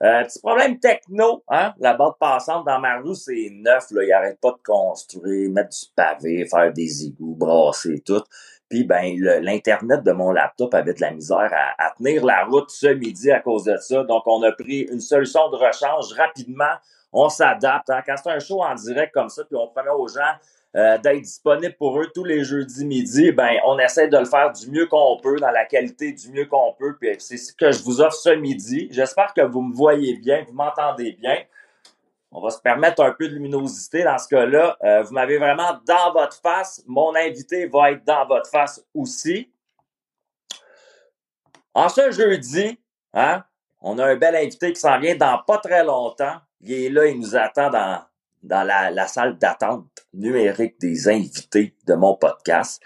Euh, petit problème techno, hein? La bande passante dans ma rue, c'est neuf, là. Il arrête pas de construire, mettre du pavé, faire des égouts, brasser tout. Puis ben l'internet de mon laptop avait de la misère à, tenir la route ce midi à cause de ça. Donc on a pris une solution de rechange rapidement. On s'adapte. Hein? Quand c'est un show en direct comme ça, puis on permet aux gens euh, d'être disponible pour eux tous les jeudis midi, ben on essaie de le faire du mieux qu'on peut, dans la qualité du mieux qu'on peut. Puis c'est ce que je vous offre ce midi. J'espère que vous me voyez bien, vous m'entendez bien. On va se permettre un peu de luminosité dans ce cas-là. Euh, vous m'avez vraiment dans votre face. Mon invité va être dans votre face aussi. En ce jeudi, hein, on a un bel invité qui s'en vient dans pas très longtemps. Il est là, il nous attend dans, dans la, salle d'attente numérique des invités de mon podcast.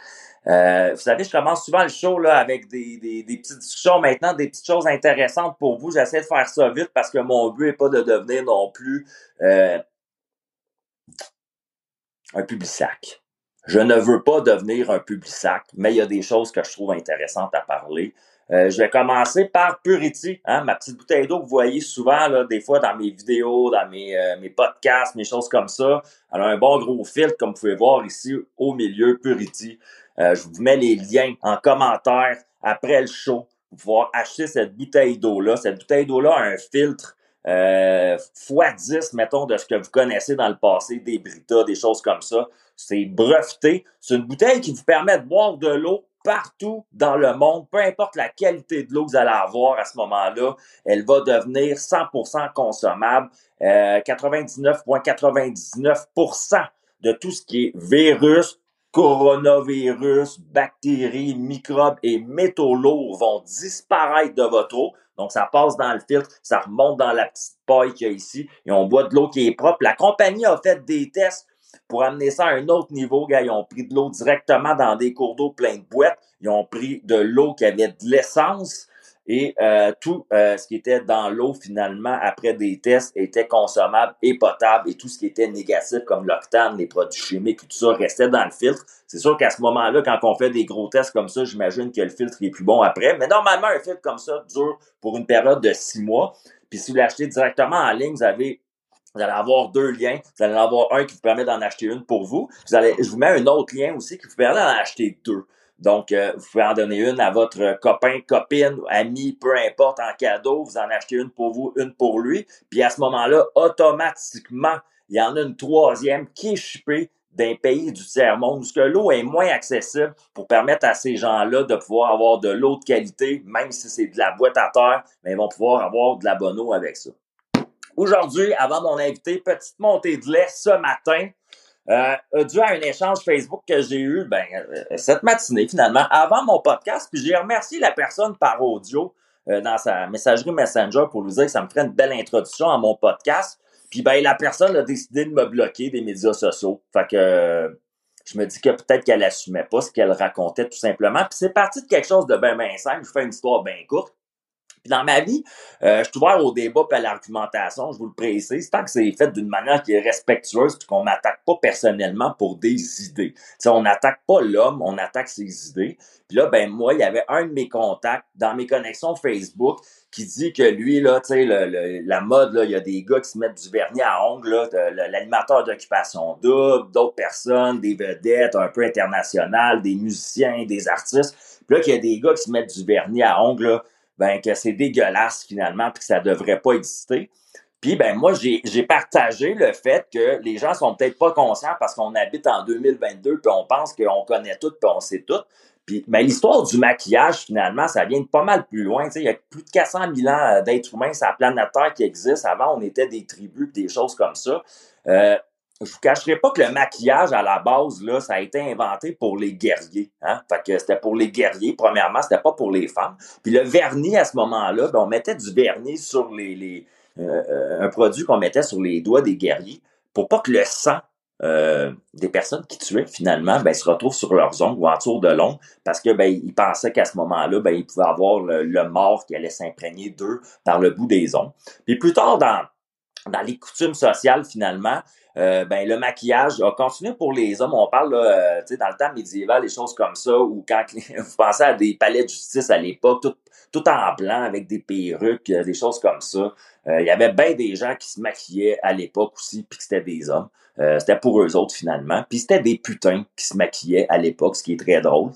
Euh, vous savez, je commence souvent le show là, avec des, petites discussions maintenant, des petites choses intéressantes pour vous. J'essaie de faire ça vite parce que mon but n'est pas de devenir non plus euh, un public sac. Je ne veux pas devenir un public sac, mais il y a des choses que je trouve intéressantes à parler. Euh, je vais commencer par Purity, hein, ma petite bouteille d'eau que vous voyez souvent là, des fois dans mes vidéos, dans mes, euh, mes podcasts, mes choses comme ça. Elle a un bon gros filtre, comme vous pouvez voir ici au milieu, Purity. Euh, je vous mets les liens en commentaire après le show pour pouvoir acheter cette bouteille d'eau-là. Cette bouteille d'eau-là a un filtre euh, x10, mettons, de ce que vous connaissez dans le passé, des Brita, des choses comme ça. C'est breveté. C'est une bouteille qui vous permet de boire de l'eau partout dans le monde, peu importe la qualité de l'eau que vous allez avoir à ce moment-là, elle va devenir 100% consommable. Euh, 99,99% de tout ce qui est virus, coronavirus, bactéries, microbes et métaux lourds vont disparaître de votre eau. Donc, ça passe dans le filtre, ça remonte dans la petite paille qu'il y a ici et on boit de l'eau qui est propre. La compagnie a fait des tests pour amener ça à un autre niveau, ils ont pris de l'eau directement dans des cours d'eau pleins de boîtes. Ils ont pris de l'eau qui avait de l'essence et euh, tout euh, ce qui était dans l'eau finalement après des tests était consommable et potable et tout ce qui était négatif comme l'octane, les produits chimiques, tout ça restait dans le filtre. C'est sûr qu'à ce moment-là, quand on fait des gros tests comme ça, j'imagine que le filtre est plus bon après. Mais normalement, un filtre comme ça dure pour une période de six mois. Puis si vous l'achetez directement en ligne, vous avez vous allez avoir deux liens. Vous allez en avoir un qui vous permet d'en acheter une pour vous. vous allez, je vous mets un autre lien aussi qui vous permet d'en acheter deux. Donc, euh, vous pouvez en donner une à votre copain, copine, ami, peu importe, en cadeau. Vous en achetez une pour vous, une pour lui. Puis à ce moment-là, automatiquement, il y en a une troisième qui est shippée d'un pays du tiers-monde où l'eau est moins accessible pour permettre à ces gens-là de pouvoir avoir de l'eau de qualité, même si c'est de la boîte à terre, mais ils vont pouvoir avoir de la bonne eau avec ça. Aujourd'hui, avant mon invité, petite montée de lait ce matin. Euh, dû à un échange Facebook que j'ai eu ben, euh, cette matinée, finalement, avant mon podcast. Puis j'ai remercié la personne par audio euh, dans sa messagerie Messenger pour lui dire que ça me ferait une belle introduction à mon podcast. Puis ben, la personne a décidé de me bloquer des médias sociaux. Fait que je me dis que peut-être qu'elle assumait pas ce qu'elle racontait tout simplement. Puis c'est parti de quelque chose de bien, bien simple. Je fais une histoire bien courte. Puis dans ma vie, euh, je suis ouvert au débat et à l'argumentation, je vous le précise, tant que c'est fait d'une manière qui est respectueuse puis qu'on m'attaque pas personnellement pour des idées. sais, on n'attaque pas l'homme, on attaque ses idées. Puis là, ben moi, il y avait un de mes contacts dans mes connexions Facebook qui dit que lui, là, tu sais, la mode, là, il y a des gars qui se mettent du vernis à ongles, l'animateur d'occupation double, d'autres personnes, des vedettes un peu internationales, des musiciens, des artistes. Puis là, qu'il y a des gars qui se mettent du vernis à ongles, là, ben que c'est dégueulasse finalement, puis que ça devrait pas exister. Puis ben moi, j'ai partagé le fait que les gens sont peut-être pas conscients parce qu'on habite en 2022, puis on pense qu'on connaît tout, puis on sait tout. Puis ben, l'histoire du maquillage, finalement, ça vient de pas mal plus loin. Il y a plus de 400 000 ans euh, d'êtres humains sur la planète Terre qui existent. Avant, on était des tribus, des choses comme ça. Euh, je vous cacherai pas que le maquillage à la base là, ça a été inventé pour les guerriers. Hein? Fait que c'était pour les guerriers. Premièrement, c'était pas pour les femmes. Puis le vernis à ce moment-là, ben, on mettait du vernis sur les, les, euh, un produit qu'on mettait sur les doigts des guerriers pour pas que le sang euh, des personnes qui tuaient finalement ben, se retrouvent sur leurs ongles ou autour de l'ongle parce que ben, ils pensaient qu'à ce moment-là, ben, ils pouvaient avoir le, mort qui allait s'imprégner d'eux par le bout des ongles. Puis plus tard dans, dans les coutumes sociales, finalement, euh, ben, le maquillage a continué pour les hommes. On parle là, euh, dans le temps médiéval, des choses comme ça, ou quand vous pensez à des palais de justice à l'époque, tout, tout en blanc avec des perruques, des choses comme ça. Il y avait bien des gens qui se maquillaient à l'époque aussi, puis que c'était des hommes. Euh, c'était pour eux autres finalement. Puis c'était des putains qui se maquillaient à l'époque, ce qui est très drôle.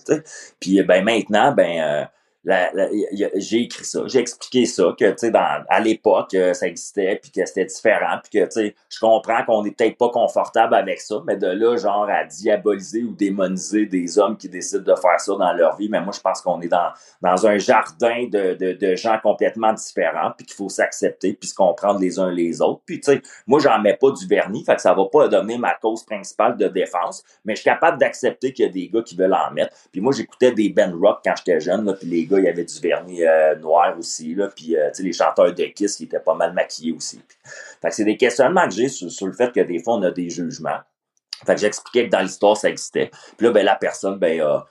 Puis ben maintenant, ben euh, j'ai écrit ça, j'ai expliqué ça, que tu sais, à l'époque, euh, ça existait, puis que c'était différent, puis que tu sais, je comprends qu'on n'est peut-être pas confortable avec ça, mais de là, genre, à diaboliser ou démoniser des hommes qui décident de faire ça dans leur vie, mais moi, je pense qu'on est dans, dans un jardin de, de, gens complètement différents, puis qu'il faut s'accepter, puis se comprendre les uns les autres. Puis tu sais, moi, j'en mets pas du vernis, fait que ça va pas devenir ma cause principale de défense, mais je suis capable d'accepter qu'il y a des gars qui veulent en mettre. Puis moi, j'écoutais des Ben Rock quand j'étais jeune, là, puis les gars il y avait du vernis euh, noir aussi, là, puis euh, les chanteurs de Kiss qui étaient pas mal maquillés aussi. Fait que c'est des questionnements que j'ai sur, le fait que des fois, on a des jugements. Fait que j'expliquais que dans l'histoire, ça existait. Puis là, ben, la personne, ben, a,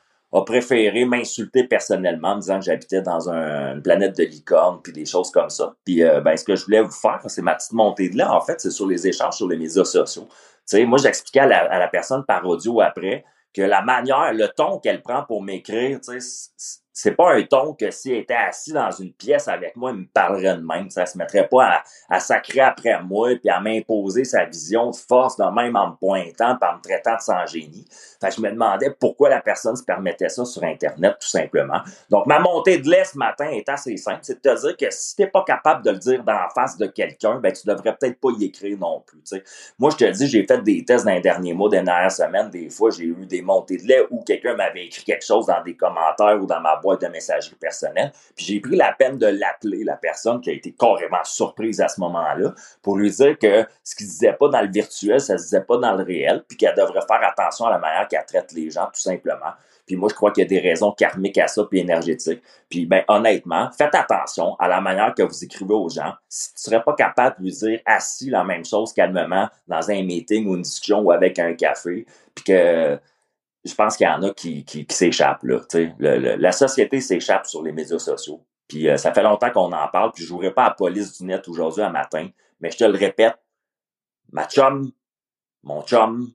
préféré m'insulter personnellement en disant que j'habitais dans une planète de licorne puis des choses comme ça. Puis euh, ben ce que je voulais vous faire, c'est ma petite montée de là. En fait, c'est sur les échanges sur les médias sociaux. Sais, moi j'expliquais à la, à la personne par audio après que la manière, le ton qu'elle prend pour m'écrire, tu sais, c'est pas un ton que s'il était assis dans une pièce avec moi, il me parlerait de même. Ça se mettrait pas à, à sacrer après moi puis à m'imposer sa vision de force de même en me pointant par me traitant de sans génie. Fait que je me demandais pourquoi la personne se permettait ça sur Internet, tout simplement. Donc, ma montée de lait ce matin est assez simple. C'est de te dire que si t'es pas capable de le dire dans face de quelqu'un, ben, tu devrais peut-être pas y écrire non plus. Moi, je te dis, j'ai fait des tests dans les derniers mois, des dernières semaines. Des fois, j'ai eu des montées de lait où quelqu'un m'avait écrit quelque chose dans des commentaires ou dans ma de messagerie personnelle. Puis j'ai pris la peine de l'appeler, la personne qui a été carrément surprise à ce moment-là, pour lui dire que ce qu'il disait pas dans le virtuel, ça se disait pas dans le réel, puis qu'elle devrait faire attention à la manière qu'elle traite les gens, tout simplement. Puis moi, je crois qu'il y a des raisons karmiques à ça, puis énergétiques. Puis ben, honnêtement, faites attention à la manière que vous écrivez aux gens. Si tu serais pas capable de lui dire assis la même chose calmement dans un meeting ou une discussion ou avec un café, puis que je pense qu'il y en a qui, qui, s'échappent. Là, la société s'échappe sur les médias sociaux. Puis euh, ça fait longtemps qu'on en parle, puis je jouerai pas à la police du net aujourd'hui à matin, mais je te le répète, ma chum, mon chum,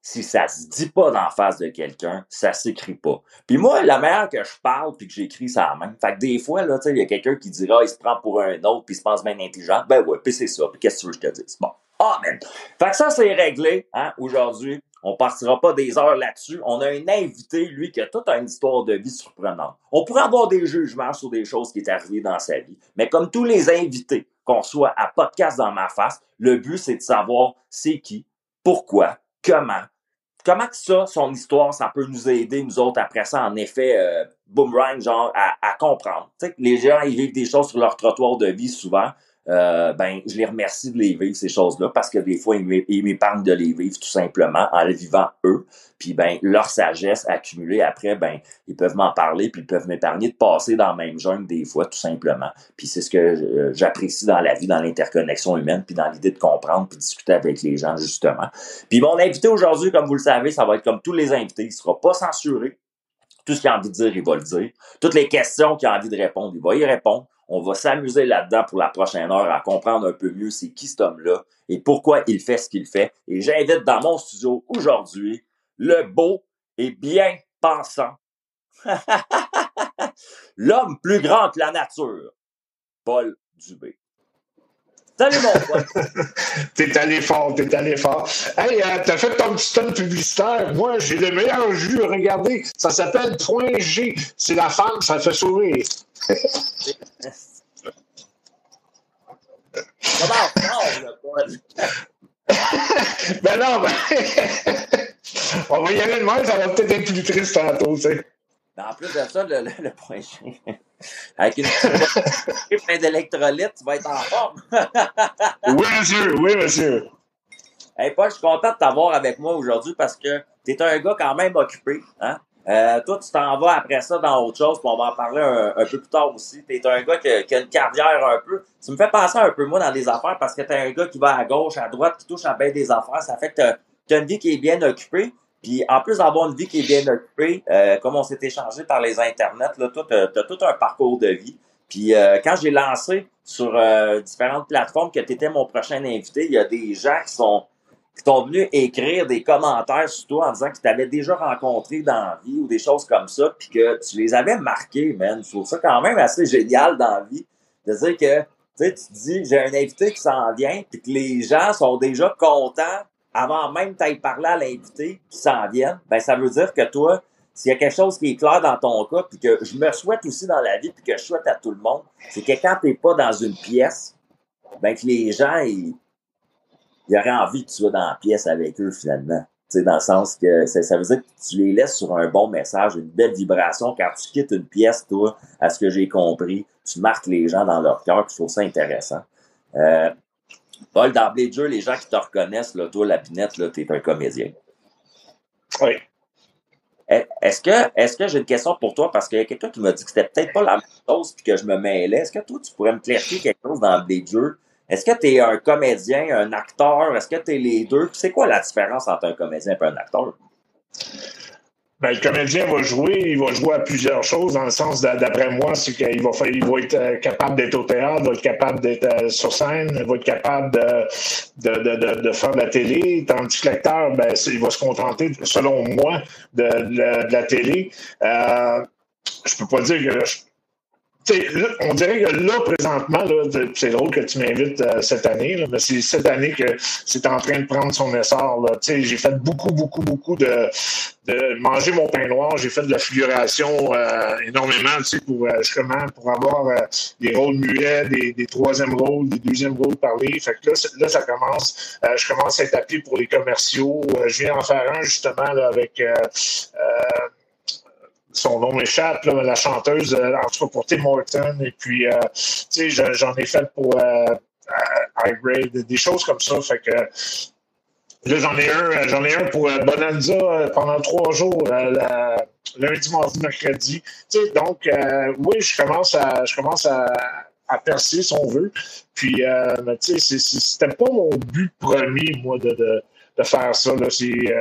si ça se dit pas d'en face de quelqu'un, ça s'écrit pas. Puis moi, la manière que je parle puis que j'écris ça même. Fait que des fois, là, il y a quelqu'un qui dira, il se prend pour un autre puis il se pense bien intelligent. Ben ouais, puis c'est ça. Puis qu'est-ce que tu veux que je te dise? Bon. Amen. Fait que ça, c'est réglé, hein, aujourd'hui. On partira pas des heures là-dessus. On a un invité, lui, qui a toute une histoire de vie surprenante. On pourrait avoir des jugements sur des choses qui est arrivées dans sa vie. Mais comme tous les invités qu'on soit à podcast dans ma face, le but, c'est de savoir c'est qui, pourquoi, comment, comment que ça, son histoire, ça peut nous aider, nous autres, après ça, en effet, euh, boomerang, genre, à, comprendre. Les gens, ils vivent des choses sur leur trottoir de vie souvent. Euh, ben, je les remercie de les vivre, ces choses-là, parce que des fois, ils m'épargnent de les vivre tout simplement en les vivant eux. Puis, ben, leur sagesse accumulée après, ben, ils peuvent m'en parler, puis ils peuvent m'épargner de passer dans le même jungle des fois, tout simplement. Puis c'est ce que euh, j'apprécie dans la vie, dans l'interconnexion humaine, puis dans l'idée de comprendre, puis discuter avec les gens, justement. Puis mon invité aujourd'hui, comme vous le savez, ça va être comme tous les invités, il sera pas censuré. Tout ce qu'il a envie de dire, il va le dire. Toutes les questions qu'il a envie de répondre, il va y répondre. On va s'amuser là-dedans pour la prochaine heure à comprendre un peu mieux c'est qui cet homme-là et pourquoi il fait ce qu'il fait. Et j'invite dans mon studio aujourd'hui le beau et bien pensant, l'homme plus grand que la nature, Paul Dubé. Salut mon pote. t'es allé fort, t'es allé fort. Hey, euh, t'as fait ton petit tonne publicitaire. Moi, j'ai le meilleur jus. Regardez, ça s'appelle Point G. C'est la femme, ça fait sourire. Ben non, ben... On va y aller de même, ça va peut-être être plus triste tantôt, tu sais. En plus de ça, le, le, point G, avec une petite plein d'électrolytes, tu vas être en forme. oui, monsieur, oui, monsieur. Hey, Paul, je suis content de t'avoir avec moi aujourd'hui parce que tu es un gars quand même occupé. Hein? Euh, toi, tu t'en vas après ça dans autre chose, puis on va en parler un, peu plus tard aussi. Tu es un gars qui, a une carrière un peu. Tu me fais penser un peu moi dans des affaires parce que tu es un gars qui va à gauche, à droite, qui touche à bien des affaires. Ça fait que tu as, une vie qui est bien occupée. Puis en plus d'avoir une vie qui est bien occupée, euh, comme on s'est échangé par les internets, là, toi, tu as, tout un parcours de vie. Puis euh, quand j'ai lancé sur euh, différentes plateformes que tu étais mon prochain invité, il y a des gens qui sont qui sont venus écrire des commentaires sur toi en disant que tu t'avais déjà rencontré dans la vie ou des choses comme ça, puis que tu les avais marqués, man. Je trouve ça quand même assez génial dans la vie. De dire que, tu sais, tu te dis, j'ai un invité qui s'en vient, puis que les gens sont déjà contents avant même que tu parler à l'invité qui s'en vienne. Ben, ça veut dire que toi, s'il y a quelque chose qui est clair dans ton cas, puis que je me souhaite aussi dans la vie, puis que je souhaite à tout le monde, c'est que quand t'es pas dans une pièce, ben que les gens, ils, il aurait envie que tu sois dans la pièce avec eux finalement. Tu sais, dans le sens que ça, veut dire que tu les laisses sur un bon message, une belle vibration. Quand tu quittes une pièce, toi, à ce que j'ai compris, tu marques les gens dans leur cœur, je trouve ça intéressant. Euh, Paul, d'emblée de jeu, les gens qui te reconnaissent, là, toi, la pinette, là, t'es un comédien. Oui. Eh, est-ce que, est-ce que j'ai une question pour toi? Parce qu'il y a quelqu'un qui m'a dit que c'était peut-être pas la même chose puis que je me mêlais. Est-ce que toi, tu pourrais me clarifier quelque chose d'emblée de jeu? Est-ce que tu es un comédien, un acteur? Est-ce que tu es les deux? C'est quoi la différence entre un comédien et un acteur? Ben, le comédien va jouer, il va jouer à plusieurs choses, dans le sens, d'après moi, c'est qu'il va, il va être euh, capable d'être au théâtre, il va être capable d'être euh, sur scène, il va être capable de, faire de la télé, tandis que l'acteur, ben, il va se contenter, selon moi, de, la télé. Euh, je peux pas dire que on dirait que là, présentement, c'est drôle que tu m'invites euh, cette année, mais c'est cette année que c'est en train de prendre son essor. J'ai fait beaucoup, beaucoup, beaucoup de, de manger mon pain noir. J'ai fait de la figuration euh, énormément pour, euh, justement, pour avoir des rôles muets, des, des troisièmes rôles, des deuxièmes rôles parlés. Fait que là, là ça commence. je commence à être appelé pour les commerciaux. je viens en faire un justement là, avec son nom m'échappe, la chanteuse, euh, en tout cas pour Tim Horton. Et puis, euh, tu sais, j'en ai fait pour euh, des choses comme ça. Fait que là, j'en ai un, j'en ai un pour Bonanza pendant trois jours, lundi, mardi, mercredi. Tu sais, donc, oui, je commence à, je commence à, à percer, si on veut. Puis, tu sais, c'était pas mon but premier, moi, de, de, de faire ça. C'est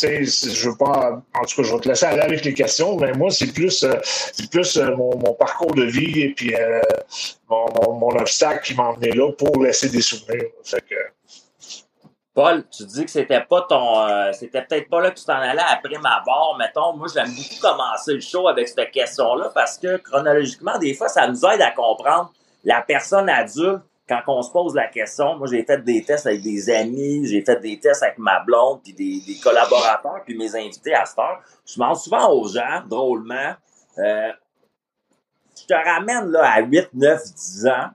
je veux pas, en tout cas, je vais te laisser aller avec les questions, mais moi, c'est plus, euh, plus euh, mon, mon, parcours de vie et puis euh, mon, mon, obstacle qui m'a emmené là pour laisser des souvenirs. Paul, tu dis que c'était pas ton, c'était peut-être pas là que tu t'en allais après ma barre, mettons. Moi, j'aime beaucoup commencer le show avec cette question-là parce que chronologiquement, des fois, ça nous aide à comprendre la personne adulte quand on se pose la question, moi j'ai fait des tests avec des amis, j'ai fait des tests avec ma blonde, puis des, collaborateurs, puis mes invités à cette heure. Je demande souvent aux gens, drôlement, euh, je te ramène là à 8, 9, 10 ans.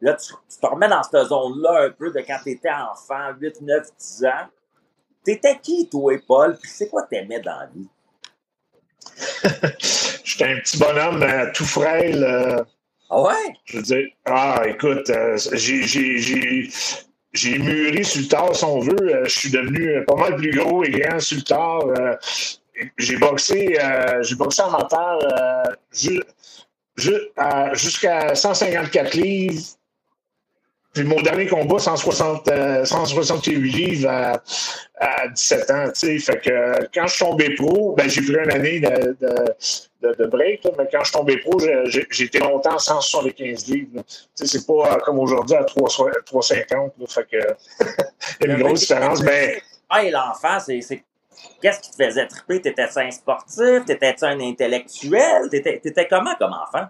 Là, tu, te remets dans cette zone-là un peu de quand tu étais enfant, 8, 9, 10 ans. T'étais qui, toi, Paul? Puis c'est quoi t'aimais dans la vie? J'étais un petit bonhomme euh, tout frêle. Euh, ah ouais? Je veux dire, ah, écoute, euh, j'ai mûri sur le tard, si on veut. Euh, je suis devenu pas mal plus gros et grand sur le tard. Euh, j'ai boxé, j'ai boxé en mental jusqu'à 154 livres puis mon dernier combat, 160, 168 euh, livres à, à 17 ans. Fait que quand je suis tombé pro, ben, j'ai pris une année de, de, de, break, mais quand je suis tombé pro, j'ai été longtemps à 175 livres. C'est pas euh, comme aujourd'hui à 350. Fait que il y a une grosse différence. Mais... Ah, et l'enfant, c'est Qu'est-ce qui te faisait triper? T'étais-tu un sportif? T'étais-tu un intellectuel? T'étais comment comme enfant?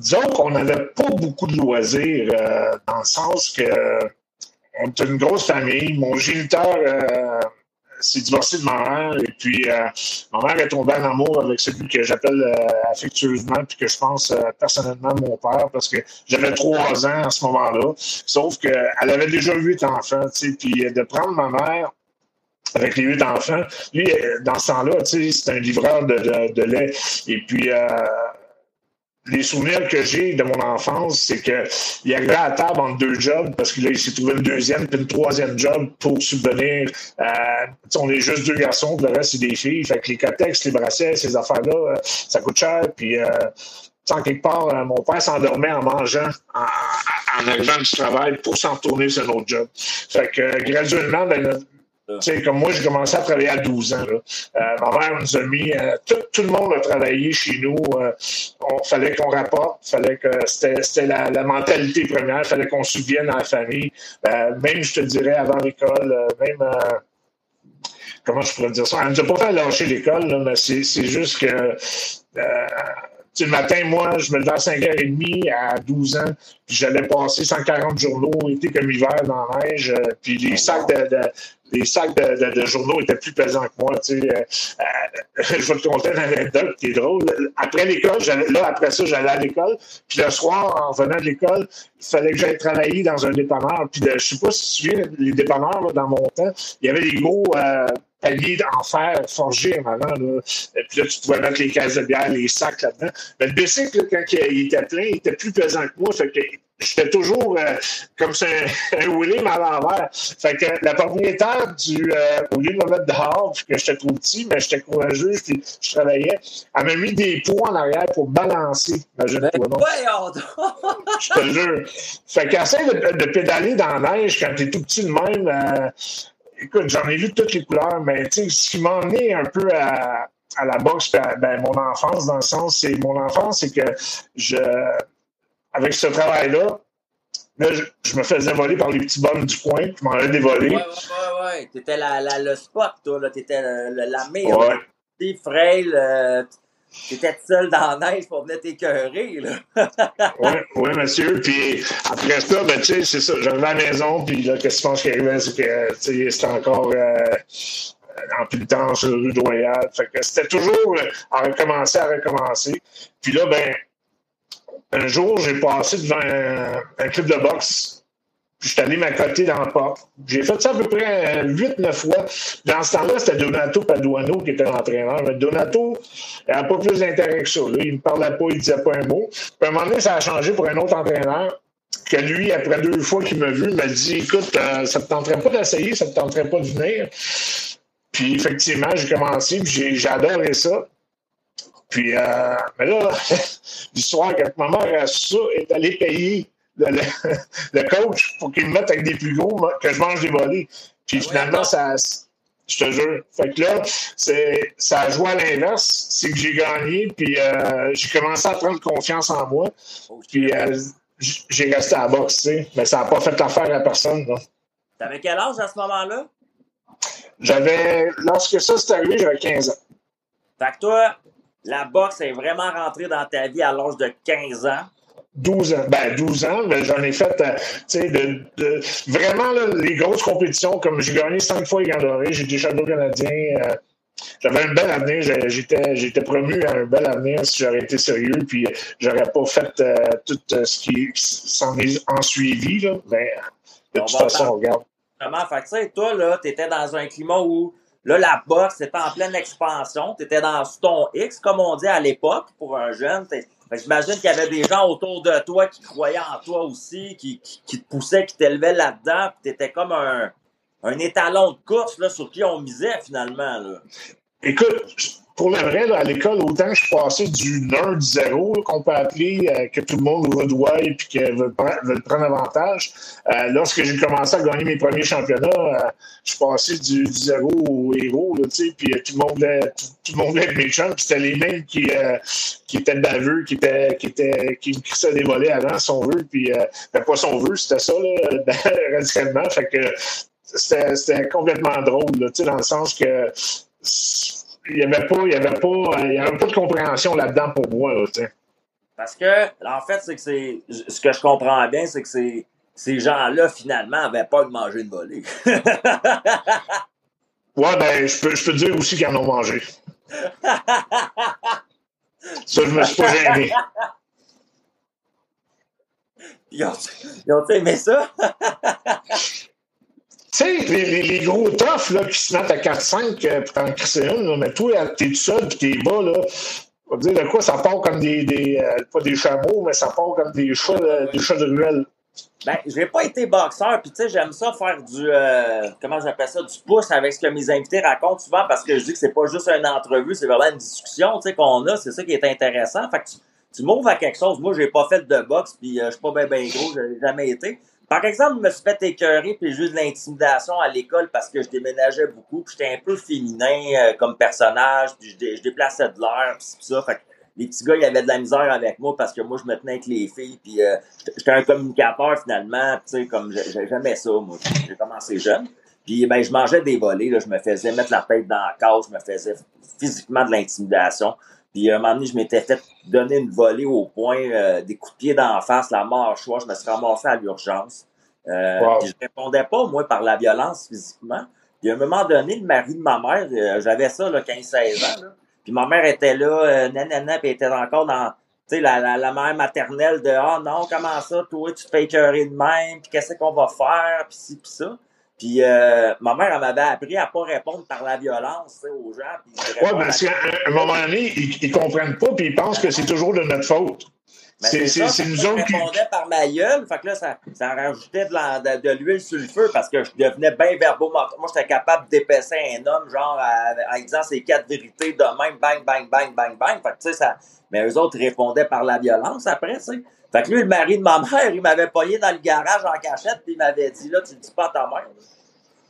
Disons qu'on n'avait pas beaucoup de loisirs, euh, dans le sens que on était une grosse famille. Mon géniteur euh, s'est divorcé de ma mère et puis euh, ma mère est tombée en amour avec celui que j'appelle affectueusement puis que je pense personnellement mon père parce que j'avais trois ans à ce moment-là. Sauf qu'elle avait déjà huit enfants, tu sais, puis de prendre ma mère avec les huit enfants. Lui, dans ce temps-là, tu sais, c'est un livreur de, de, lait. Et puis, les souvenirs que j'ai de mon enfance, c'est qu'il arrivait à table entre deux jobs parce qu'il s'est trouvé une deuxième puis une troisième job pour subvenir. Euh, on est juste deux garçons, le reste, c'est des filles. Fait que les cotex, les bracelets, ces affaires-là, euh, ça coûte cher. Puis, euh, sans quelque part, euh, mon père s'endormait en mangeant, en, en, arrivant du travail pour s'en retourner sur un autre job. Fait que graduellement, ben, sais, comme moi, j'ai commencé à travailler à 12 ans. Là. Euh, ma mère nous a mis. Euh, tout, tout, le monde a travaillé chez nous. Euh, on fallait qu'on rapporte. fallait que C'était la, la, mentalité première. fallait qu'on subvienne à la famille. Euh, même, je te dirais, avant l'école, euh, même. comment je pourrais dire ça? Elle nous a pas fait lâcher l'école, mais c'est juste que le matin, moi, je me levais à 5h30 à 12 ans, puis j'allais passer 140 journaux, été comme hiver dans la neige, puis les sacs de, journaux étaient plus pesants que moi. Tu sais. Euh, euh, je vais te conter une anecdote qui est drôle. Après l'école, là, après ça, j'allais à l'école. Puis le soir, en venant de l'école, il fallait que j'aille travailler dans un dépanneur. Puis de, je sais pas si tu te souviens, les dépanneurs, là, dans mon temps, il y avait des gros euh, paliers en fer forgés maintenant. Là. Et puis là, tu pouvais mettre les caisses de bière, les sacs là-dedans. Mais le bicycle, quand il était plein, il était plus pesant que moi. Fait que j'étais toujours euh, comme c'est un, un William à l'envers. Fait que la propriétaire du euh, au lieu de me mettre dehors, puis que j'étais trop petit, mais j'étais courageux, puis je travaillais, elle m'a mis des poids en arrière pour balancer. Imagine-toi, ben, non? je te jure. Fait qu'essaie de, de, pédaler dans la neige quand t'es tout petit de même. Euh, écoute, j'en ai vu toutes les couleurs, mais tu sais, ce qui m'a emmené un peu à, à la boxe, ben, mon enfance, dans le sens, c'est mon enfance, c'est que je avec ce travail-là, là, je, me faisais voler par les petits bonnes du coin, je m'en allais dévoler. Ouais, ouais, ouais. T'étais la, la, le spot, toi, là. T'étais la meilleure. Ouais. T'es euh, t'étais seul dans la neige pour venir t'écœurer, là. oui, oui, monsieur. Puis après ça, ben, tu sais, c'est ça. J'arrivais à la maison, puis là, qu'est-ce que je pense qui arrivait, c'est que, c'était encore. Euh, en plus de temps sur rue de Royal. Fait que c'était toujours à recommencer, à recommencer. Puis là, ben, un jour, j'ai passé devant un, club de boxe. Je suis allé m'accoter dans la porte. J'ai fait ça à peu près 8-9 fois. Dans ce temps-là, c'était Donato Paduano qui était l'entraîneur. Mais Donato n'avait pas plus d'intérêt que ça. Il ne parlait pas, il ne disait pas un mot. Puis à un moment donné, ça a changé pour un autre entraîneur que lui, après deux fois qu'il m'a vu, m'a dit Écoute, euh, ça ne te tenterait pas d'essayer, ça ne te tenterait pas de venir. Puis effectivement, j'ai commencé, puis j'ai adoré ça. Puis, euh, mais là, l'histoire, quand ma mère ça, est allée payer le, le, le coach pour qu'il me mette avec des plus gros, que je mange des volets. Puis finalement, ça, je te jure. Fait que là, c'est, ça a joué à l'inverse. C'est que j'ai gagné, puis euh, j'ai commencé à prendre confiance en moi. Puis euh, j'ai resté à la boxe, tu sais. Mais ça n'a pas fait l'affaire à personne. T'avais quel âge à ce moment-là? J'avais, lorsque ça s'est arrivé, j'avais 15 ans. Fait que toi, la boxe est vraiment rentrée dans ta vie à l'âge de 15 ans. 12 ans. Ben, 12 ans, mais j'en ai fait, euh, tu sais, de, de, vraiment, là, les grosses compétitions, comme j'ai gagné cinq fois les Gants j'ai été champion canadien. Euh, j'avais un bel avenir. J'étais, j'étais promu à un bel avenir si j'aurais été sérieux, puis j'aurais pas fait euh, tout ce qui s'en est en suivi, là. Ben, de toute façon, regarde. Vraiment, fait que, tu sais, toi, là, t'étais dans un climat où Là, la boxe était en pleine expansion. Tu étais dans ton X, comme on dit à l'époque, pour un jeune. J'imagine qu'il y avait des gens autour de toi qui croyaient en toi aussi, qui, qui, te poussaient, qui t'élevaient là-dedans. Tu étais comme un, un étalon de course là, sur qui on misait finalement. Là. Écoute, pour le vrai, là, à l'école, autant je passé du nerd zéro, qu'on peut appeler, euh, que tout le monde redoit et puis que veut, prendre avantage. Euh, lorsque j'ai commencé à gagner mes premiers championnats, euh, je passé du, du, zéro au héros, là, puis tout le monde voulait, tout, le monde voulait mes c'était les mêmes qui, qui étaient baveux, qui étaient, qui étaient, qui me crissaient avant, si on veut, puis ben, pas si on veut, c'était ça, là, radicalement. Fait que c'était complètement drôle, là, dans le sens que il n'y avait, pas, il y avait, pas, il y avait pas de compréhension là-dedans pour moi. Là, Parce que, en fait, c'est que c'est. Ce que je comprends bien, c'est que c'est, ces gens-là, finalement, n'avaient pas de manger de volée. ouais, ben, je peux, je peux dire aussi qu'ils en ont mangé. Ça, je me suis pas gêné. Ils ont, ils ont aimé ça? Tu sais, les, gros toughs là, qui se mettent à 4-5 euh, pour t'en crisser une, mais toi, t'es tout seul pis t'es bas, là. on va dire de quoi, ça part comme des, euh, pas des chameaux, mais ça part comme des chats, des chats de ruelle. Ben, j'ai pas été boxeur, puis tu sais, j'aime ça faire du, euh, comment j'appelle ça, du pouce avec ce que mes invités racontent souvent, parce que je dis que c'est pas juste une entrevue, c'est vraiment une discussion, tu sais, qu'on a, c'est ça qui est intéressant. Fait que tu, tu m'ouvres à quelque chose. Moi, j'ai pas fait de boxe, puis euh, je suis pas bien ben gros, je jamais été. Par exemple, je me suis fait écœurer, puis j'ai eu de l'intimidation à l'école parce que je déménageais beaucoup, puis j'étais un peu féminin euh, comme personnage, puis je, dé- je déplaçais de l'air, puis ça. Fait que les petits gars, ils avaient de la misère avec moi parce que moi, je me tenais avec les filles, puis euh, j'étais- un communicateur finalement, tu sais, comme j'ai- j'ai- j'aimais ça, moi. J'ai commencé jeune. Puis ben, je mangeais des volets, là, je me faisais mettre la tête dans la cage, je me faisais physiquement de l'intimidation. Puis à un moment donné, je m'étais fait donner une volée au point, euh, des coups de pied d'en face, la mort choix, je me suis ramassé à l'urgence. Euh, Wow. puis je répondais pas, moi, par la violence physiquement. Puis à un moment donné, le mari de ma mère, euh, j'avais ça, là, 15-16 ans, là. Puis ma mère était là, euh, nanana, puis elle était encore dans, tu sais, la, la, la mère maternelle de « Ah non, comment ça, toi, tu te fais écœurer de même, puis qu'est-ce qu'on va faire, puis ci, puis ça. » Puis euh, ma mère, elle m'avait appris à pas répondre par la violence, aux gens. Oui, parce qu'à un moment donné, ils, ils comprennent pas, puis ils pensent que c'est toujours de notre faute. Ben, C'est nous je autres qui. répondais par ma gueule. Fait que là, ça, ça rajoutait de, l'huile sur le feu parce que je devenais bien verbomoteur. Moi, j'étais capable d'épaisser un homme, genre, en disant ces quatre vérités de même, bang, bang, bang, bang, bang. Fait que, tu sais, ça. Mais eux autres répondaient par la violence après, tu sais. Fait que lui, le mari de ma mère, il m'avait pogné dans le garage en cachette, puis il m'avait dit, là, tu le dis pas à ta mère.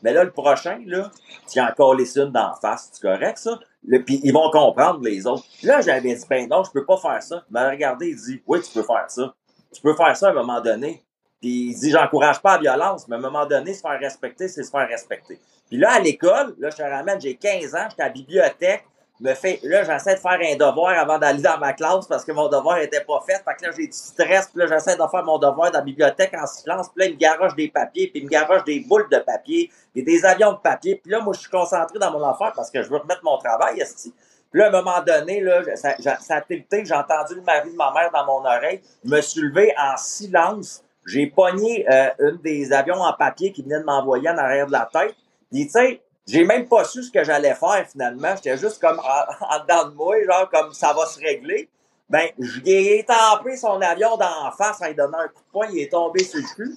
Mais là, le prochain, là, tu as encore les unes d'en face. C'est correct, ça? Puis ils vont comprendre, les autres. Là, j'avais dit, ben non, je peux pas faire ça. Il m'a regardé, il dit, oui, tu peux faire ça. Tu peux faire ça à un moment donné. Puis il dit, j'encourage pas la violence, mais à un moment donné, se faire respecter, c'est se faire respecter. Puis là, à l'école, là, je te ramène, j'ai 15 ans, j'étais à la bibliothèque, me fait, là, j'essaie de faire un devoir avant d'aller dans ma classe parce que mon devoir était pas fait. Fait que là, j'ai du stress, puis là, j'essaie de faire mon devoir dans la bibliothèque en silence. Puis là, il me garoche des papiers, puis il me garoche des boules de papier, et des avions de papier. Puis là, moi, je suis concentré dans mon affaire parce que je veux remettre mon travail, esti. Puis là, à un moment donné, là, ça, ça, ça a tilté, j'ai entendu le mari de ma mère dans mon oreille. Je me suis levé en silence. J'ai pogné euh, une des avions en papier qui venait de m'envoyer en arrière de la tête. Puis, tu sais, j'ai même pas su ce que j'allais faire finalement. J'étais juste comme en, en dedans de moi, genre comme ça va se régler. Ben, j'ai étampé son avion d'en face en lui donnant un coup de poing, il est tombé sur le cul.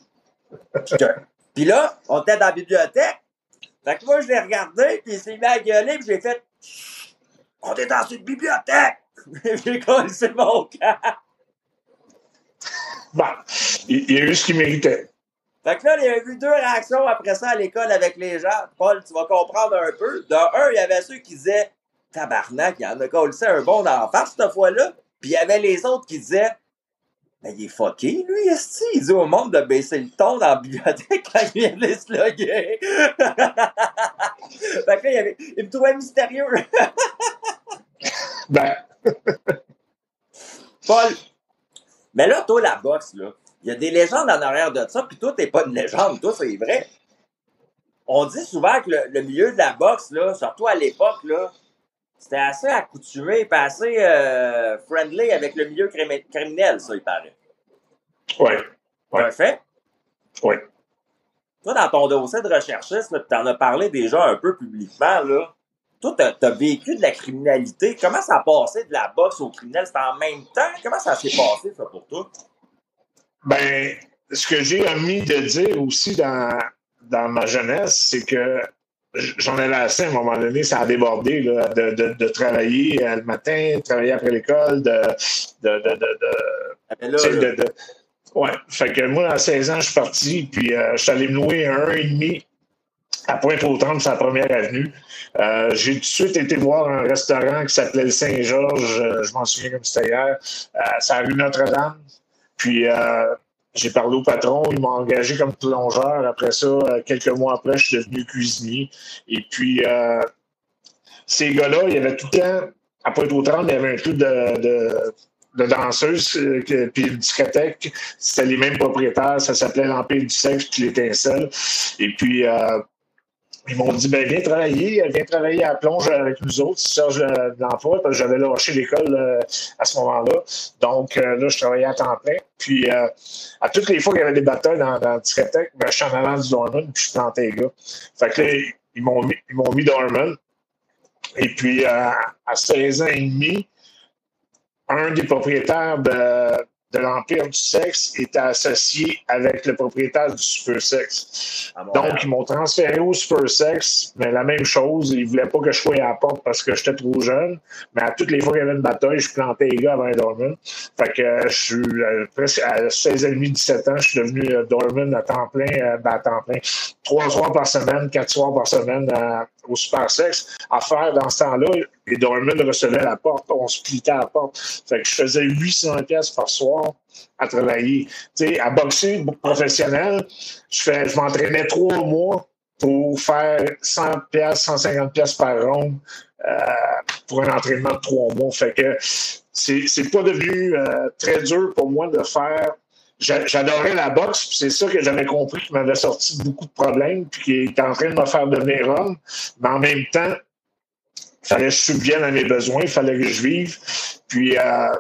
Puis là, on était dans la bibliothèque. Fait que moi, je l'ai regardé, puis il s'est mis à gueuler, puis j'ai fait On est dans une bibliothèque! j'ai collé mon camp. Bon, il, il a eu ce qu'il méritait. Fait que là, il y a eu deux réactions après ça à l'école avec les gens. Paul, tu vas comprendre un peu. De un, il y avait ceux qui disaient Tabarnak, il y en a collé un bon d'en face cette fois-là. Puis il y avait les autres qui disaient Mais il est fucké, lui, est Il dit au monde de baisser le ton dans la bibliothèque quand il vient de les slugger. fait que là, il, avait- il me trouvait mystérieux. Ben, Paul. Mais là, toi, la boxe, là, il y a des légendes en arrière de ça, puis toi, t'es pas une légende, toi, c'est vrai. On dit souvent que le, le milieu de la boxe, là, surtout à l'époque, là, c'était assez accoutumé, puis assez euh, friendly avec le milieu crimi- criminel, ça, il paraît. ouais, C'est un fait? oui. Toi, dans ton dossier de recherchiste, tu en as parlé déjà un peu publiquement, là. Toi, t'as as vécu de la criminalité. Comment ça a passé de la boxe au criminel? C'était en même temps? Comment ça s'est passé, ça, pour toi? Ben, ce que j'ai omis de dire aussi dans, dans ma jeunesse, c'est que j'en avais assez à un moment donné, ça a débordé là, de, de, de travailler euh, le matin, de travailler après l'école, de, de, de, de, de- de- Ouais. Fait que moi, à 16 ans, je suis parti, puis euh, je suis allé me louer un 1,5 à Pointe-aux-Trembles, c'est la première avenue. Euh, j'ai tout de suite été voir un restaurant qui s'appelait le Saint-Georges, je m'en souviens comme c'était hier, euh, c'est à la rue Notre-Dame. Puis euh, j'ai parlé au patron, il m'a engagé comme plongeur. Après ça, euh, quelques mois après, je suis devenu cuisinier. Et puis, euh, ces gars-là, il y avait tout le temps, à Pointe-aux-Trembles, il y avait un club de, de, de danseuses, euh, puis une discothèque. C'était les mêmes propriétaires, ça s'appelait l'Empire du sexe, puis l'étincelle. Et puis, euh, ils m'ont dit, ben, viens travailler, viens travailler à la plonge avec nous autres, tu cherches de l'emploi, parce que j'avais lâché l'école euh, à ce moment-là. Donc, euh, là, je travaillais à temps plein. Puis, euh, à toutes les fois qu'il y avait des batailles dans, dans discothèque, ben, je suis en avant du Dorman, puis je plantais les gars. Fait que là, ils m'ont mis, ils m'ont mis Dorman. Et puis, euh, à 16 ans et demi, un des propriétaires de, de l'Empire du sexe était associé avec le propriétaire du Super Sex. Donc, ils m'ont transféré au Super Sex, mais la même chose, ils voulaient pas que je sois à la porte parce que j'étais trop jeune, mais à toutes les fois qu'il y avait une bataille, je plantais les gars avant Dorman. Fait que je suis euh, presque à 16 et demi, 17 ans, je suis devenu euh, Dorman à temps plein, euh, ben, à temps plein. Trois soirs par semaine, quatre soirs par semaine au Super Sex. À faire dans ce temps-là, et Dorman recevait la porte, on splitait la porte. Fait que je faisais 800 pièces par soir à travailler. Tu sais, à boxer professionnel, je, fais, je m'entraînais trois mois pour faire 100 pièces, 150 pièces par ronde euh, pour un entraînement de trois mois. Fait que c'est, c'est pas devenu euh, très dur pour moi de faire j'adorais la boxe, c'est ça que j'avais compris qui m'avait sorti beaucoup de problèmes, puis qui était en train de me faire devenir homme. Mais en même temps, il fallait que je subvienne à mes besoins, il fallait que je vive. Puis, euh,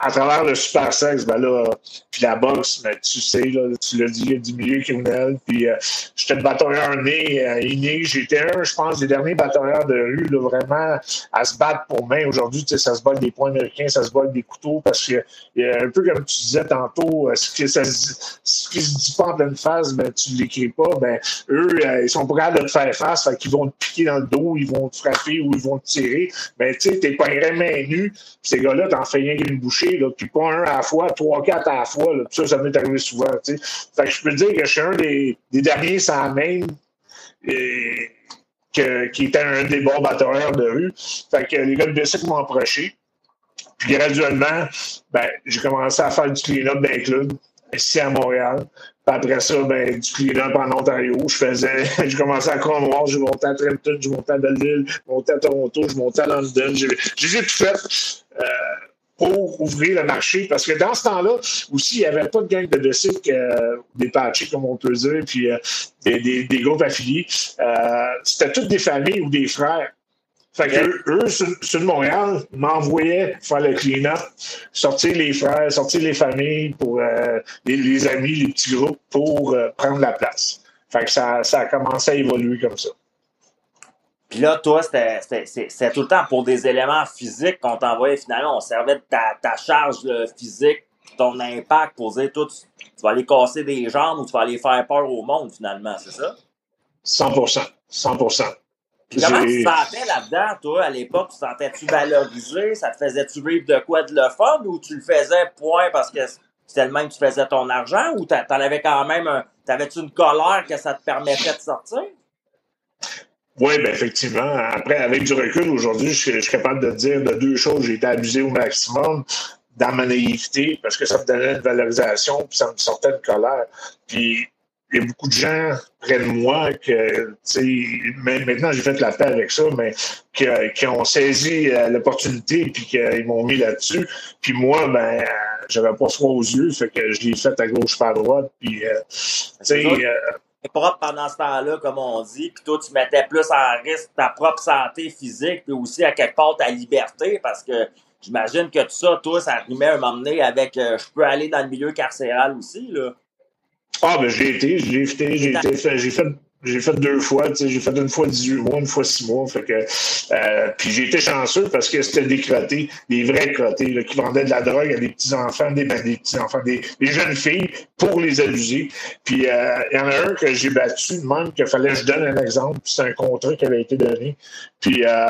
à travers le super sexe, ben là, puis la boxe, ben, tu sais, là, tu l'as dit, il y a du milieu criminel, puis euh, j'étais le batailleur né, euh, inné, j'étais un, je pense, des derniers batailleurs de rue, là, vraiment, à se battre pour main. Aujourd'hui, tu sais, ça se bat avec des points américains, ça se avec des couteaux, parce que, un peu comme tu disais tantôt, euh, ce qui, ça, ce qui se dit pas en pleine face, ben, tu l'écris pas, ben, eux, euh, ils sont capables de te faire face, fait qu'ils vont te piquer dans le dos, ils vont te frapper ou ils vont te tirer, ben, tu sais, t'es pas main nue, ces gars-là, t'en fais rien qu'une bouchée, puis pas un à la fois, trois, quatre à la fois. ça, ça m'est arrivé souvent. Fait que je peux dire que je suis un des, derniers sans main qui était un des bons batteurs de rue. Fait que les gars de Bessic m'ont approché. Puis graduellement, ben, j'ai commencé à faire du clean-up d'un club ici à Montréal. Puis après ça, ben, du clean-up en Ontario. Je faisais, j'ai commencé à Cromwell, j'ai monté à Trenton, j'ai monté à Belleville, j'ai monté à Toronto, j'ai monté à London. J'ai, j'ai tout fait. Euh, pour ouvrir le marché. Parce que dans ce temps-là, aussi, il n'y avait pas de gang de dossiers, euh, des patchés, comme on peut dire, puis euh, des, des, groupes affiliés. Euh, c'était toutes des familles ou des frères. Fait que eux, sur, Montréal, m'envoyaient faire le clean-up, sortir les frères, sortir les familles, pour les, les, amis, les petits groupes, pour prendre la place. Fait que ça, ça a commencé à évoluer comme ça. Puis là, toi, c'était tout le temps pour des éléments physiques qu'on t'envoyait finalement. On servait de ta, ta charge physique, ton impact pour dire, toi, tu, vas aller casser des jambes ou tu vas aller faire peur au monde finalement, c'est ça? 100% 100 Puis comment tu te sentais là-dedans, toi, à l'époque? Tu sentais-tu valorisé? Ça te faisait-tu vivre de quoi de le fun ou tu le faisais point parce que c'était le même que tu faisais ton argent ou t'en avais quand même un. T'avais-tu une colère que ça te permettait de sortir? Oui, ben effectivement. Après, avec du recul, aujourd'hui, je, suis capable de dire de deux choses. J'ai été abusé au maximum dans ma naïveté parce que ça me donnait une valorisation puis ça me sortait de colère. Puis il y a beaucoup de gens près de moi que, tu sais, maintenant j'ai fait la paix avec ça, mais qui, ont saisi euh, l'opportunité puis qu'ils m'ont mis là-dessus. Puis moi, ben, j'avais pas froid aux yeux, fait que je l'ai fait à gauche pas à droite. Puis, euh, tu sais, propre pendant ce temps-là, comme on dit, puis toi, tu mettais plus en risque ta propre santé physique, puis aussi à quelque part ta liberté, parce que j'imagine que tout ça, toi, ça arrivait à m'emmener avec euh, je peux aller dans le milieu carcéral aussi, là. Ah, ben j'ai été, j'ai été, j'ai été, j'ai fait j'ai fait deux fois, j'ai fait une fois 18 mois, une fois 6 mois. Fait que, euh, puis j'ai été chanceux parce que c'était des crottés, des vrais crottés, là, qui vendaient de la drogue à des petits-enfants, des, ben, des petits-enfants, des, jeunes filles pour les abuser. Puis euh, il y en a un que j'ai battu, même qu'il fallait que je donne un exemple, c'est un contrat qui avait été donné. Puis euh,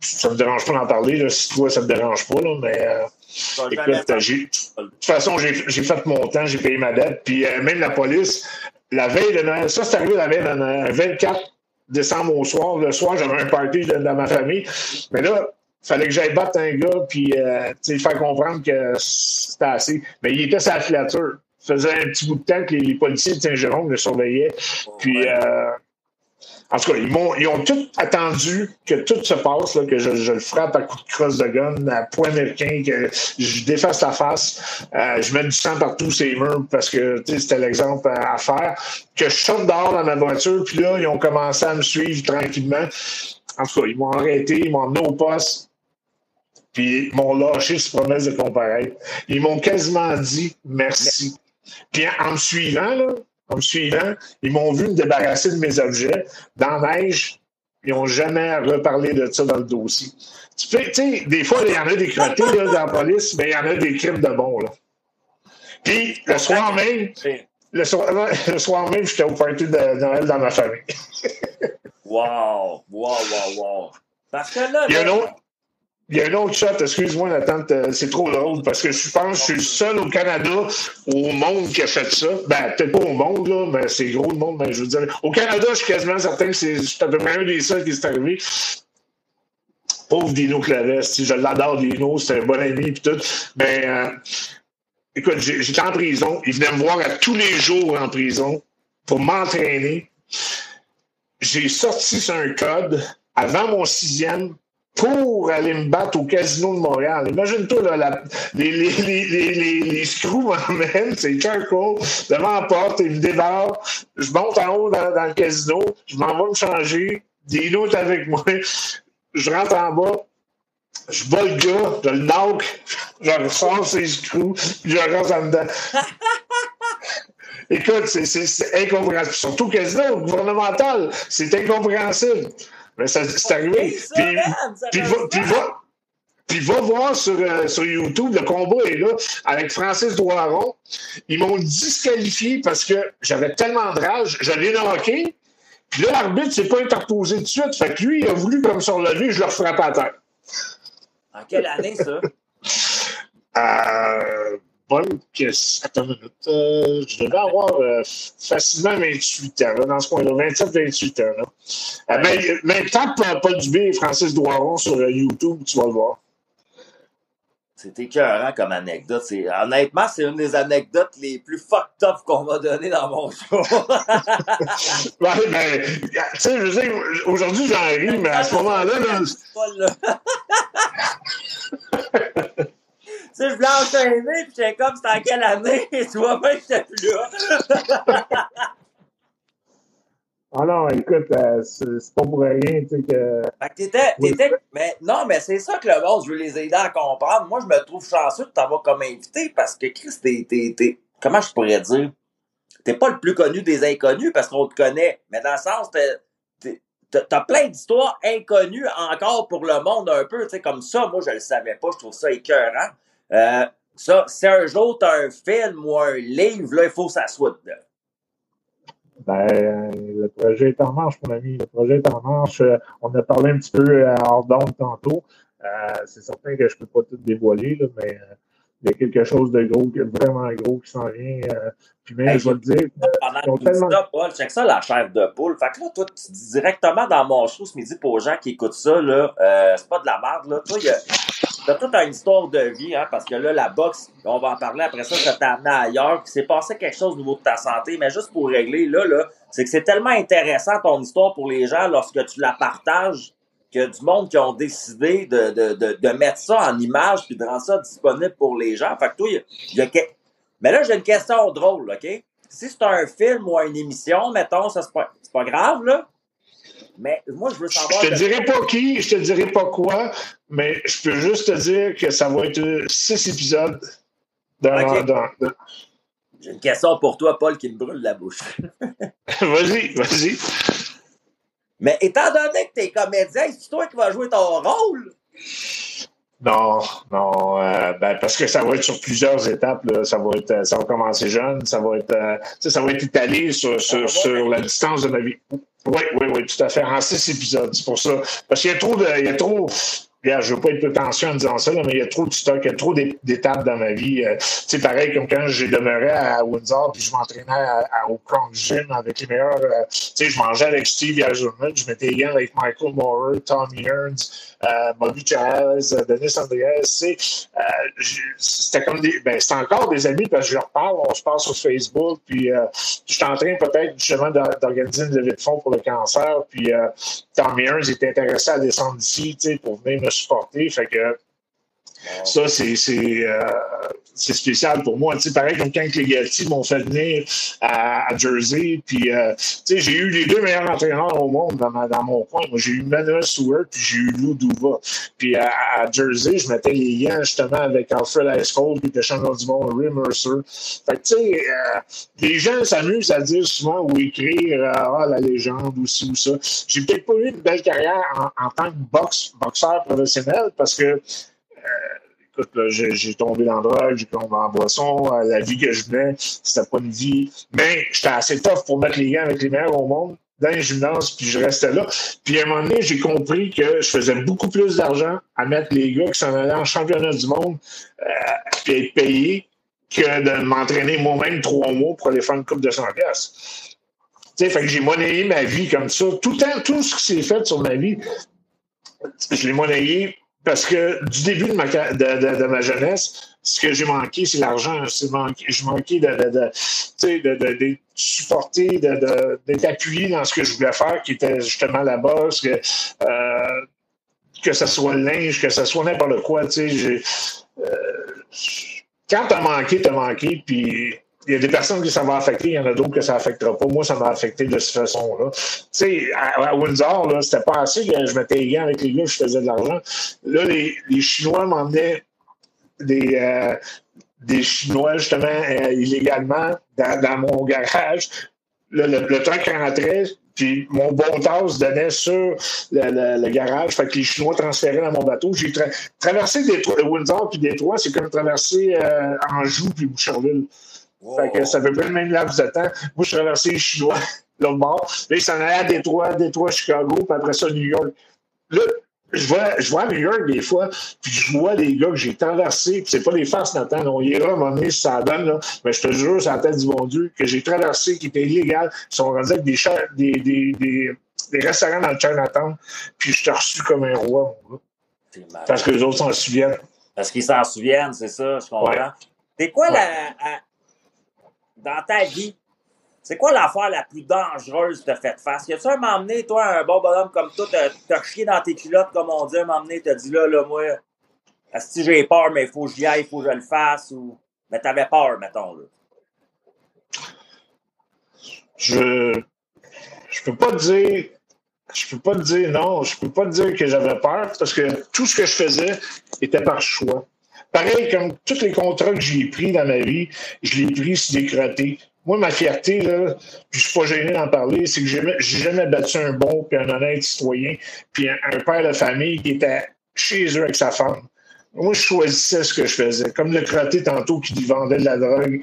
ça me dérange pas d'en parler, là, si toi ça me dérange pas, là, mais euh, écoute, j'ai, de toute façon, j'ai, j'ai fait mon temps, j'ai payé ma dette, puis euh, même la police, la veille de Noël, ça c'est arrivé la veille de Noël, 24 décembre au soir. Le soir, j'avais un party dans ma famille. Mais là, il fallait que j'aille battre un gars puis euh, faire comprendre que c'était assez. Mais il était sa filature. Ça faisait un petit bout de temps que les, policiers de Saint-Jérôme le surveillaient. Puis euh, en tout cas, ils, m'ont, ils ont tout attendu que tout se passe, là, que je, je, le frappe à coups de crosse de gun, à point américain, que je défasse sa face, euh, je mets du sang partout ces murs parce que c'était l'exemple à, faire. Que je sorte dehors dans ma voiture, puis là, ils ont commencé à me suivre tranquillement. En tout cas, ils m'ont arrêté, ils m'ont emmené au poste, puis ils m'ont lâché ce promesse de comparaître. Ils m'ont quasiment dit merci. Puis en me suivant, là, comme suivant, ils m'ont vu me débarrasser de mes objets dans la neige, Ils n'ont jamais reparlé de ça dans le dossier. Tu sais, des fois, il y en a des crottés là, dans la police, mais il y en a des crimes de bons. Là. Puis, le soir même, le soir, le soir même, j'étais au party de Noël dans ma famille. wow! Wow, wow, wow! Parce que là, il y a un autre, il y a un autre shot, excuse-moi, euh, c'est trop drôle, parce que je pense que je suis le seul au Canada, au monde qui a fait ça. Ben, peut-être pas au monde, là, mais c'est gros le monde, mais je veux dire. Au Canada, je suis quasiment certain que c'est à peu près un des seuls qui est arrivé. Pauvre Dino Claves, je l'adore, Dino, c'est un bon ami, puis tout. Mais, euh, écoute, j'étais en prison. Il venait me voir à tous les jours en prison pour m'entraîner. J'ai sorti sur un code avant mon sixième pour aller me battre au Casino de Montréal. Imagine-toi, là, les, les, les, les, les screws m'emmènent, c'est charcoal, devant la porte, ils me débarrent, je monte en haut dans, le casino, je m'en vais me changer, Dino est avec moi, je rentre en bas, je bats le gars, je le knock, je ressors ses screws, puis je rentre en dedans. Écoute, c'est incompréhensible. Surtout casino gouvernemental, c'est incompréhensible. Mais ça, c'est arrivé. Puis, puis, puis, va, puis va voir sur, euh, sur YouTube, le combat est là, avec Francis Doiron. Ils m'ont disqualifié parce que j'avais tellement de rage, je l'ai knocké. Puis là, l'arbitre s'est pas interposé tout de suite. Fait que lui, il a voulu comme sur le je le frappe à terre. En quelle année, ça? Euh, bonne. Attends une minute. Euh, je devais avoir euh, facilement 28 ans, là, dans ce coin-là. 27-28 ans. Là. Euh, mais, mais tape Paul Dubé et Francis Doiron sur YouTube, tu vas le voir. C'est écœurant comme anecdote. Honnêtement, c'est une des anecdotes les plus fucked up qu'on m'a donné dans mon show. ouais, ben, tu sais, je sais, aujourd'hui j'en ris, mais à ce moment-là, là... sais, je voulais enchaîner, puis j'étais comme, c'était en quelle année? Et toi, même, j'étais plus là. Ah non, écoute, euh, c'est pas pour rien, tu sais, que... Fait que t'étais, t'étais, mais non, mais c'est ça que le monde, je veux les aider à comprendre. Moi, je me trouve chanceux de t'avoir comme invité parce que Chris, t'es, t'es, t'es, comment je pourrais dire? T'es pas le plus connu des inconnus parce qu'on te connaît, mais dans le sens, t'es, t'as plein d'histoires inconnues encore pour le monde un peu, tu sais, comme ça, moi, je le savais pas, je trouve ça écœurant. Euh, ça, si un jour tu as un film ou un livre, là, il faut que ça soit. Ben, le projet est en marche, mon ami. Le projet est en marche. Euh, on a parlé un petit peu euh, hors tantôt. c'est certain que je ne peux pas tout dévoiler, là, mais il y a quelque chose de gros, vraiment gros qui s'en vient. puis même, je vais le dire. Pendant que tellement... ça, Paul, check ça, la chèvre de poule. Fait que là, toi, tu dis directement dans mon show ce midi pour les gens qui écoutent ça, là, c'est pas de la merde, là. Toi, y a T'as toute une histoire de vie, hein, parce que là, la boxe, on va en parler après ça, ça t'a amené ailleurs, puis c'est passé quelque chose au niveau de ta santé, mais juste pour régler, là, là, c'est que c'est tellement intéressant ton histoire pour les gens lorsque tu la partages, qu'il y a du monde qui ont décidé de, de, de, de mettre ça en image puis de rendre ça disponible pour les gens. Fait que toi, il y a, Mais là, j'ai une question drôle, OK? Si c'est un film ou une émission, mettons, ça c'est pas, pas grave, là. Mais moi, je veux savoir. Je te dirai pas qui, je te dirai pas quoi, mais je peux juste te dire que ça va être six épisodes dans. J'ai une question pour toi, Paul, qui me brûle la bouche. vas-y, vas-y. Mais étant donné que tu es comédien, c'est toi qui vas jouer ton rôle? Non, non, euh, ben parce que ça va être sur plusieurs étapes. Ça va être, ça va commencer jeune, ça va être, euh, ça va être étalé sur, sur, sur la distance de ma vie. Oui, oui, oui, tout à fait. En six épisodes, c'est pour ça. Parce qu'il y a trop de. Il y a trop. Regarde, je veux pas être prétentieux en disant ça, mais il y a trop de stock, il y a trop d'étapes dans ma vie. Euh, c'est pareil comme quand j'ai demeuré à Windsor, puis je m'entraînais au Crown Gym avec les meilleurs. Euh, sais, je mangeais avec Steve Yazurman, je m'étais lié avec Michael Moore, Tommy Hearns, euh, Bobby Chaz, Denis Andreas. Euh, c'était comme des. Ben, c'est encore des amis parce que je leur parle, on se parle sur Facebook, puis je suis en train peut-être justement d'organiser une levée de fonds pour le cancer, puis Tommy Hearns était intéressé à descendre ici pour venir supporter. Fait que ça, c'est. C'est spécial pour moi. Sais, pareil comme quand les Galti m'ont fait venir à, Jersey. Puis, euh, j'ai eu les deux meilleurs entraîneurs au monde dans, dans mon coin. Moi, j'ai eu Manuel Stewart puis j'ai eu Lou Duva. Puis à, Jersey, je mettais les liens justement avec Alfred Icecold qui était champion du monde, Ray Mercer. Fait que, tu sais, euh, les gens s'amusent à dire souvent ou écrire euh, Ah, la légende ou ci ou ça. J'ai peut-être pas eu une belle carrière en, en tant que boxe, boxeur professionnel parce que j'ai tombé dans la drogue, j'ai tombé en boisson, euh, la vie que je menais, c'était pas une vie. Mais j'étais assez tough pour mettre les gants avec les meilleurs au monde dans les gymnases, puis je restais là. Puis à un moment donné, j'ai compris que je faisais beaucoup plus d'argent à mettre les gars qui s'en allaient en championnat du monde euh, puis être payés que de m'entraîner moi-même trois mois pour aller faire une coupe de 100 pièces. Tu sais, fait que j'ai monnayé ma vie comme ça. Tout, tout ce qui s'est fait sur ma vie, je l'ai monnayé parce que du début de ma, jeunesse, ce que j'ai manqué, c'est l'argent. Je manquais de, supporter, d'être appuyé dans ce que je voulais faire, qui était justement la bosse, que, euh, que ce soit le linge, que ce soit n'importe quoi. Euh, quand t'as manqué, t'as manqué, puis il y a des personnes qui ça va affecter, il y en a d'autres que ça affectera pas. Moi, ça m'a affecté de cette façon-là. Tu sais, à, Windsor, là, c'était pas assez que je mettais les avec les gars, je faisais de l'argent. Là, les, les Chinois m'emmenaient des, euh, des Chinois, justement, euh, illégalement dans, mon garage. le, le, truc rentrait, puis mon bon tasse donnait sur le, le, garage. Fait que les Chinois transféraient dans mon bateau. J'ai traversé des, Windsor puis Détroit, c'est comme traverser euh, Anjou puis Boucherville. Fait que ça fait pas le même laps de temps. Moi, je traversais les Chinois, l'autre bord. Là, ils s'en allaient à Détroit, Détroit, Chicago, puis après ça, New York. Là, je vois, je vois à New York des fois, puis je vois les gars que j'ai traversés, puis c'est pas les faces Nathan, on ira donné si ça donne, là, mais je te jure, c'est la tête du bon Dieu, que j'ai traversé, qui était illégal, ils sont rendus avec des, des, des, des, des, restaurants dans le Chinatown, puis je t'ai reçu comme un roi. Parce que les autres s'en souviennent. Parce qu'ils s'en souviennent, c'est ça, je comprends. C'est quoi la, dans ta vie, c'est quoi l'affaire la plus dangereuse que t'as fait face? Y a-tu un donné, toi, un bon bonhomme comme toi, t'as chié dans tes culottes, comme on dit, un donné, t'as dit là, là, moi, si j'ai peur, mais il faut que j'y aille, il faut que je le fasse, ou. Mais t'avais peur, mettons, là? Je. Je peux pas te dire. Je peux pas te dire non, je peux pas te dire que j'avais peur parce que tout ce que je faisais était par choix. Pareil, comme tous les contrats que j'ai pris dans ma vie, je l'ai pris sur des crottés. Moi, ma fierté, là, puis je suis pas gêné d'en parler, c'est que j'ai jamais battu un bon puis un honnête citoyen, puis un, père de famille qui était chez eux avec sa femme. Moi, je choisissais ce que je faisais. Comme le crotté tantôt qui vendait de la drogue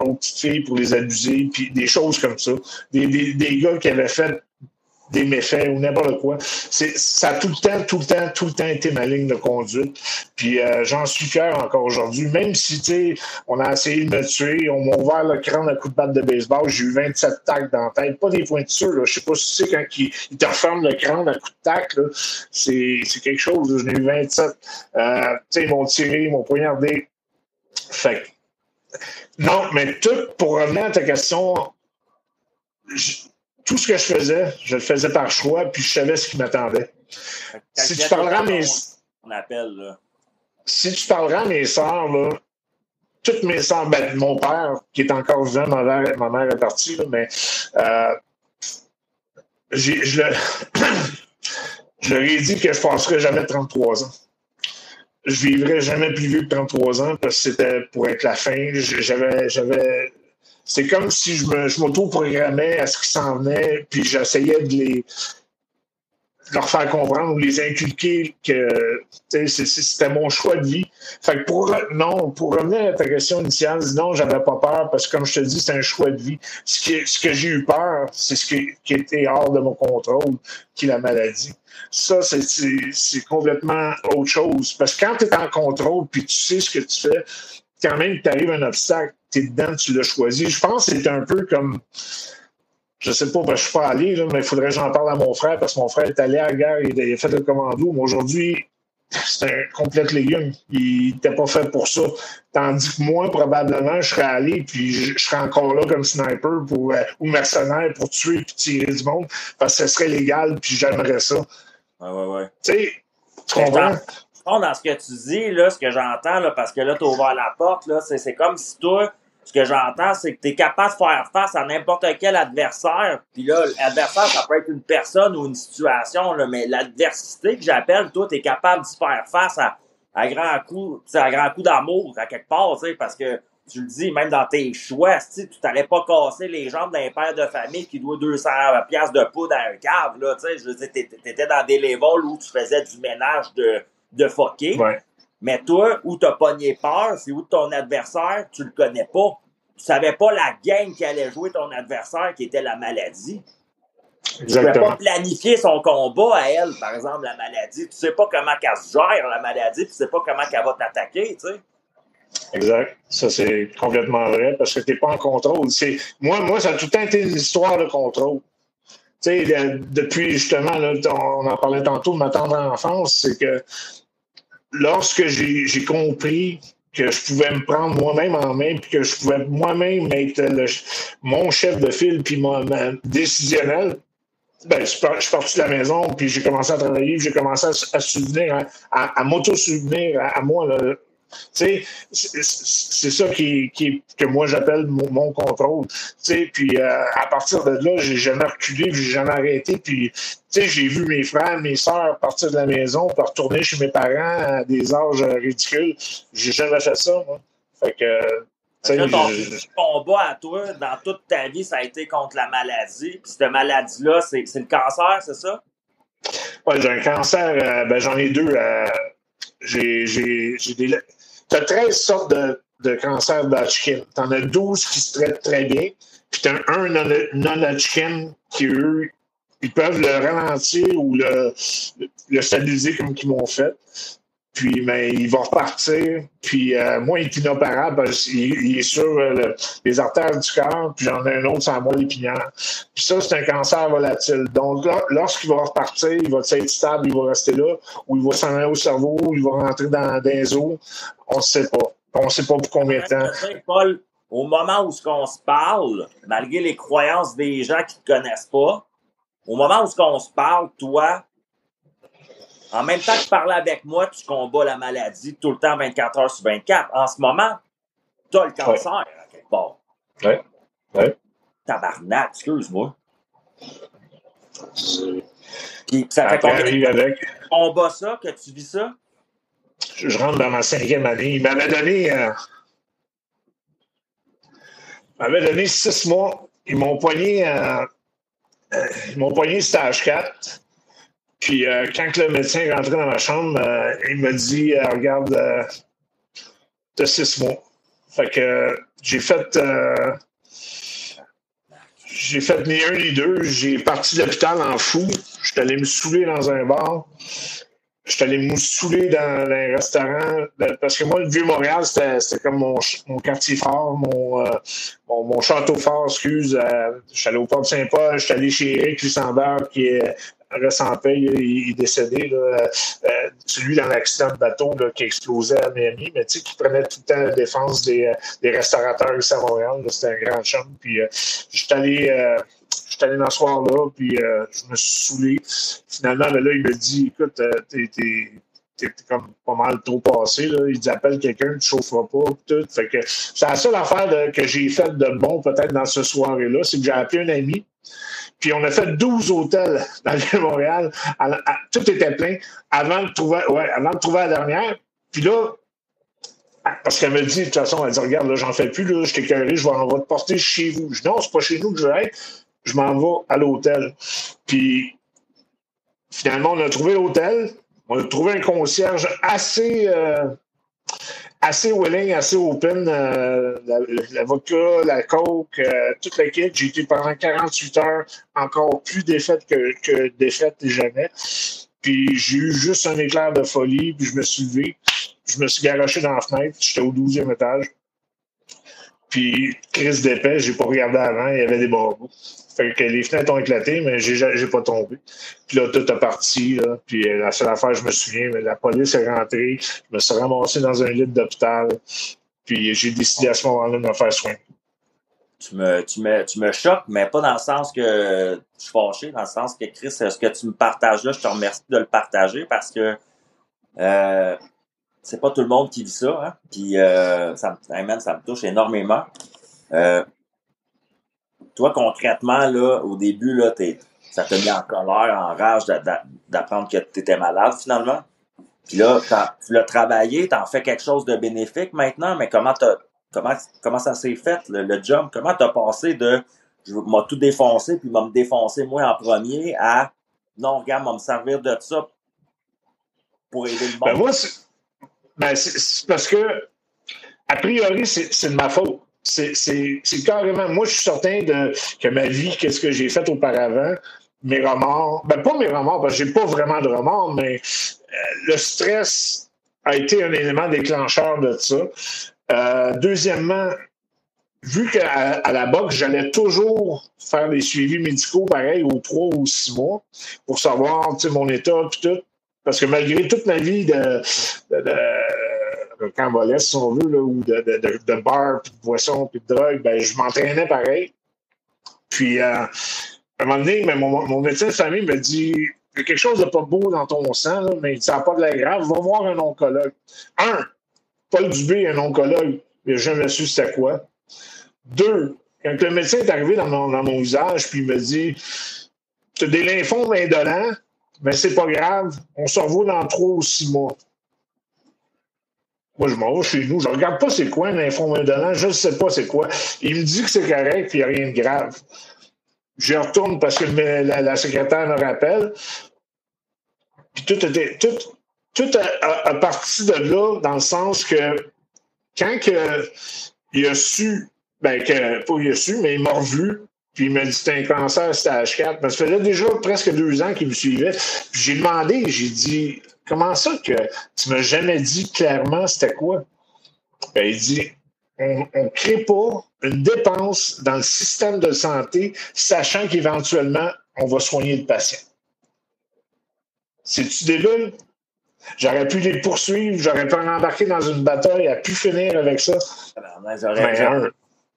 aux petites filles pour les abuser, puis des choses comme ça. Des, des, des gars qui avaient fait des méfaits ou n'importe quoi. Ça a tout le temps, tout le temps, tout le temps été ma ligne de conduite. Puis euh, j'en suis fier encore aujourd'hui. Même si, tu sais, on a essayé de me tuer, on m'a ouvert le crâne à coup de batte de baseball, j'ai eu 27 tacs dans la tête. Pas des pointures, là. Je sais pas si c'est quand il, il, te referme le crâne à coup de tac, là. C'est, c'est quelque chose. J'en ai eu 27. Euh, tu sais, ils m'ont tiré, ils m'ont poignardé. Fait non, mais tout, pour revenir à ta question, tout ce que je faisais, je le faisais par choix, puis je savais ce qui m'attendait. Si tu parleras à mes. On appelle, là. Si tu parleras à mes sœurs, là, toutes mes sœurs, ben, mon père, qui est encore vivant, ma mère, ma mère est partie, là, mais euh, je, le, je leur ai dit que je passerais jamais 33 ans. Je vivrais jamais plus vieux que 33 ans parce que c'était pour être la fin. J'avais, j'avais c'est comme si je, m'auto-programmais à ce qui s'en venait, puis j'essayais de les leur faire comprendre ou les inculquer que c'était mon choix de vie. Fait que pour non, pour revenir à ta question initiale, non, j'avais pas peur parce que comme je te dis, c'est un choix de vie. Ce que j'ai eu peur, c'est ce qui, qui, était hors de mon contrôle, qui est la maladie. Ça, c'est complètement autre chose. Parce que quand tu es en contrôle puis tu sais ce que tu fais, quand même t'arrive un obstacle, t'es dedans, tu l'as choisi. Je pense que c'est un peu comme. Je sais pas, ben, je suis pas allé, là, mais il faudrait que j'en parle à mon frère parce que mon frère est allé à la guerre, il a fait le commando. Mais aujourd'hui, c'est un complet légume. Il n'était pas fait pour ça. Tandis que moi, probablement, je serais allé, puis je, serais encore là comme sniper pour, euh, ou mercenaire pour tuer et tirer du monde, parce que ce serait légal, puis j'aimerais ça. Ouais, ouais, ouais. Tu sais, tu comprends? Dans ce que tu dis, là, ce que j'entends, là, parce que là, tu ouvert la porte, là, c'est, c'est comme si toi, ce que j'entends, c'est que tu es capable de faire face à n'importe quel adversaire. Puis là, l'adversaire, ça peut être une personne ou une situation, là, mais l'adversité que j'appelle, toi, tu es capable de faire face à, à grand coup, à grand coup d'amour, à quelque part, parce que tu le dis, même dans tes choix, tu t'allais pas casser les jambes d'un père de famille qui doit 200 piastres de poudre à un cave, là, tu sais, je veux dire, t'étais dans des levels où tu faisais du ménage de, de. Ouais. Mais toi, où t'as pogné peur, c'est où ton adversaire, tu le connais pas. Tu savais pas la game qui allait jouer ton adversaire, qui était la maladie. Exactement. Tu peux pas planifier son combat à elle, par exemple, la maladie. Tu sais pas comment qu'elle se gère, la maladie, tu sais pas comment qu'elle va t'attaquer, tu sais. Exact. Ça, c'est complètement vrai parce que tu n'es pas en contrôle. C'est, moi, moi, ça a tout le temps été une histoire de contrôle. Tu sais, depuis justement, on en parlait tantôt de ma tendre enfance, c'est que lorsque j'ai compris que je pouvais me prendre moi-même en main, puis que je pouvais moi-même être mon chef de file, puis mon, décisionnel, ben, je, suis parti de la maison, puis j'ai commencé à travailler, j'ai commencé à, souvenir, à, m'auto-souvenir à, moi. C'est ça qui, qui, que moi j'appelle mon, mon, contrôle. Puis euh, à partir de là, j'ai jamais reculé, j'ai jamais arrêté. Puis j'ai vu mes frères, mes sœurs partir de la maison pour retourner chez mes parents à des âges ridicules. J'ai jamais fait ça, moi. Fait que. Là, ton combat à toi, dans toute ta vie, ça a été contre la maladie. Puis cette maladie-là, c'est le cancer, c'est ça? Oui, j'ai un cancer, euh, ben, j'en ai deux. Euh, j'ai des. Tu as 13 sortes de, de cancers d'Hodgkin. Tu en as 12 qui se traitent très bien. Puis tu as un non-Hodgkin qui, eux, ils peuvent le ralentir ou le, le stabiliser comme ils m'ont fait. Puis, mais il va repartir. Puis, euh, moi, il est inopérable parce qu'il est sur euh, les artères du cœur. Puis, j'en ai un autre sans moi l'épinière. Puis, ça, c'est un cancer volatile. Donc, lorsqu'il va repartir, il va être stable, il va rester là, ou il va s'en aller au cerveau, ou il va rentrer dans, des eaux. On ne sait pas. On ne sait pas pour combien de temps. Paul, au moment où on se parle, malgré les croyances des gens qui ne te connaissent pas, au moment où on se parle, toi, en même temps que tu parles avec moi, tu combats la maladie tout le temps 24 heures sur 24. En ce moment, tu as le cancer à quelque part. Oui. Oui. Tabarnak, excuse-moi. Puis ça fait combien avec. tu combats ça, que tu vis ça? Je, rentre dans ma cinquième année. Il m'avait donné. Euh, m'avait donné six mois. Ils m'ont poigné. Euh, euh, ils m'ont poigné stage 4. Puis euh, quand le médecin est rentré dans ma chambre, euh, il m'a dit euh, Regarde, t'as six mois. Fait que j'ai fait. j'ai fait ni un ni deux. J'ai parti de l'hôpital en fou. J'étais allé me saouler dans un bar. J'étais allé me saouler dans un restaurant. Parce que moi, le Vieux-Montréal, c'était comme mon, mon, quartier fort, mon, mon, château fort, excuse. j'étais allé au port de Saint-Paul. J'étais allé chez Eric Luxembourg, qui est reste en paix, il, est décédé. Là, euh, celui dans l'accident de bateau là, qui explosait à Miami, mais tu sais, qui prenait tout le temps la défense des, euh, restaurateurs ici à Montréal. C'était un grand chum. Puis euh, je suis allé. Euh, allé ce soir-là, puis euh, je me suis saoulé. Finalement, ben là, il me dit Écoute, t'es, t'es comme pas mal trop passé. Là. Il dit appelle quelqu'un, tu chaufferas pas. Tout. Fait que c'est la seule affaire que j'ai faite de bon peut-être dans ce soirée-là, c'est que j'ai appelé un ami puis on a fait 12 hôtels dans le Vieux-Montréal. Tout était plein avant de trouver, ouais, avant de trouver la dernière. Puis là, parce qu'elle me dit, de toute façon, elle dit Regarde, là, j'en fais plus, là, je t'ai carré, je vais, en va te porter chez vous. Je dis Non, c'est pas chez nous que je vais être, je m'en vais à l'hôtel. Puis finalement, on a trouvé l'hôtel, on a trouvé un concierge assez. Euh, assez willing, assez open. Euh, la, vodka, la coke, euh, toute la. J'ai été pendant 48 heures encore plus défaite que, que défaite jamais. Puis j'ai eu juste un éclair de folie, puis je me suis levé. Je me suis garoché dans la fenêtre. J'étais au 12e étage. Puis, crise d'épais, j'ai pas regardé avant, il y avait des barbeaux. Fait que les fenêtres ont éclaté, mais j'ai, j'ai pas tombé. Puis là, tout est parti. Puis euh, la seule affaire, je me souviens, mais la police est rentrée. Je me suis ramassé dans un lit d'hôpital. Puis j'ai décidé à ce moment-là de me faire soigner. Tu me, tu, me, tu me choques, mais pas dans le sens que je suis fâché, dans le sens que Chris, ce que tu me partages là, je te remercie de le partager parce que Euh, c'est pas tout le monde qui vit ça, hein? Puis euh, ça, me, ça me touche énormément. Euh, toi, concrètement, là, au début, là, ça te mis en colère, en rage d'apprendre que tu étais malade finalement. Puis là, tu l'as travaillé, tu en fais quelque chose de bénéfique maintenant, mais comment comment, comment ça s'est fait, le, le job? Comment tu as passé de je m'a tout défoncé, puis m'a me défoncé moi en premier à non, regarde, m'a me servir de ça pour aider le ben, monde? Ben moi, ben, c'est parce que, a priori, c'est de ma faute. C'est carrément. Moi, je suis certain de, que ma vie, qu'est-ce que j'ai fait auparavant, mes remords, ben pas mes remords, parce que j'ai pas vraiment de remords, mais euh, le stress a été un élément déclencheur de ça. Euh, deuxièmement, vu qu'à à la boxe, j'allais toujours faire des suivis médicaux pareil aux trois ou six mois pour savoir mon état et tout. Parce que malgré toute ma vie de, de, de, si on veut, là, ou de, de, de, bar, puis de boisson, puis de drogue, ben, je m'entraînais pareil. Puis, euh, à un moment donné, mon, mon médecin de famille me dit il y a quelque chose de pas beau dans ton sang, là, mais ça n'a pas de la grave, va voir un oncologue. Un, Paul Dubé un oncologue, mais je ne su c'était quoi. Deux, quand le médecin est arrivé dans mon, dans mon visage, puis il me dit Tu as des lymphomes indolents, mais c'est pas grave, on se revoit dans trois ou six mois. Moi, je m'en vais chez nous. Je regarde pas c'est quoi un indolent, je ne sais pas c'est quoi. Il me dit que c'est correct, puis il n'y a rien de grave. Je retourne parce que la, secrétaire me rappelle. Puis tout, était, tout, tout a, parti de là, dans le sens que quand il a su ben, que, pas il a su, mais il m'a revu. Puis il m'a dit c'était un cancer stage 4. Mais ça faisait déjà presque deux ans qu'il me suivait. J'ai demandé, j'ai dit Comment ça que tu m'as jamais dit clairement c'était quoi? Ben, il dit on ne crée pas une dépense dans le système de santé, sachant qu'éventuellement, on va soigner le patient. C'est-tu débile? J'aurais pu les poursuivre, j'aurais pu en embarquer dans une bataille, à pu finir avec ça. Ben,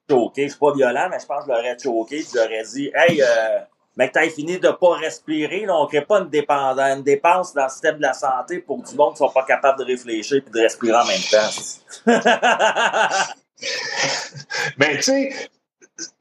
choqué. C'est pas violent, mais je pense que je l'aurais choqué. Aurais dit Hey, euh, mais que tu fini de pas respirer, là, on ne crée pas une, dépendance, une dépense dans le système de la santé pour du monde qui ne sont pas capables de réfléchir et de respirer en même temps. Mais tu sais,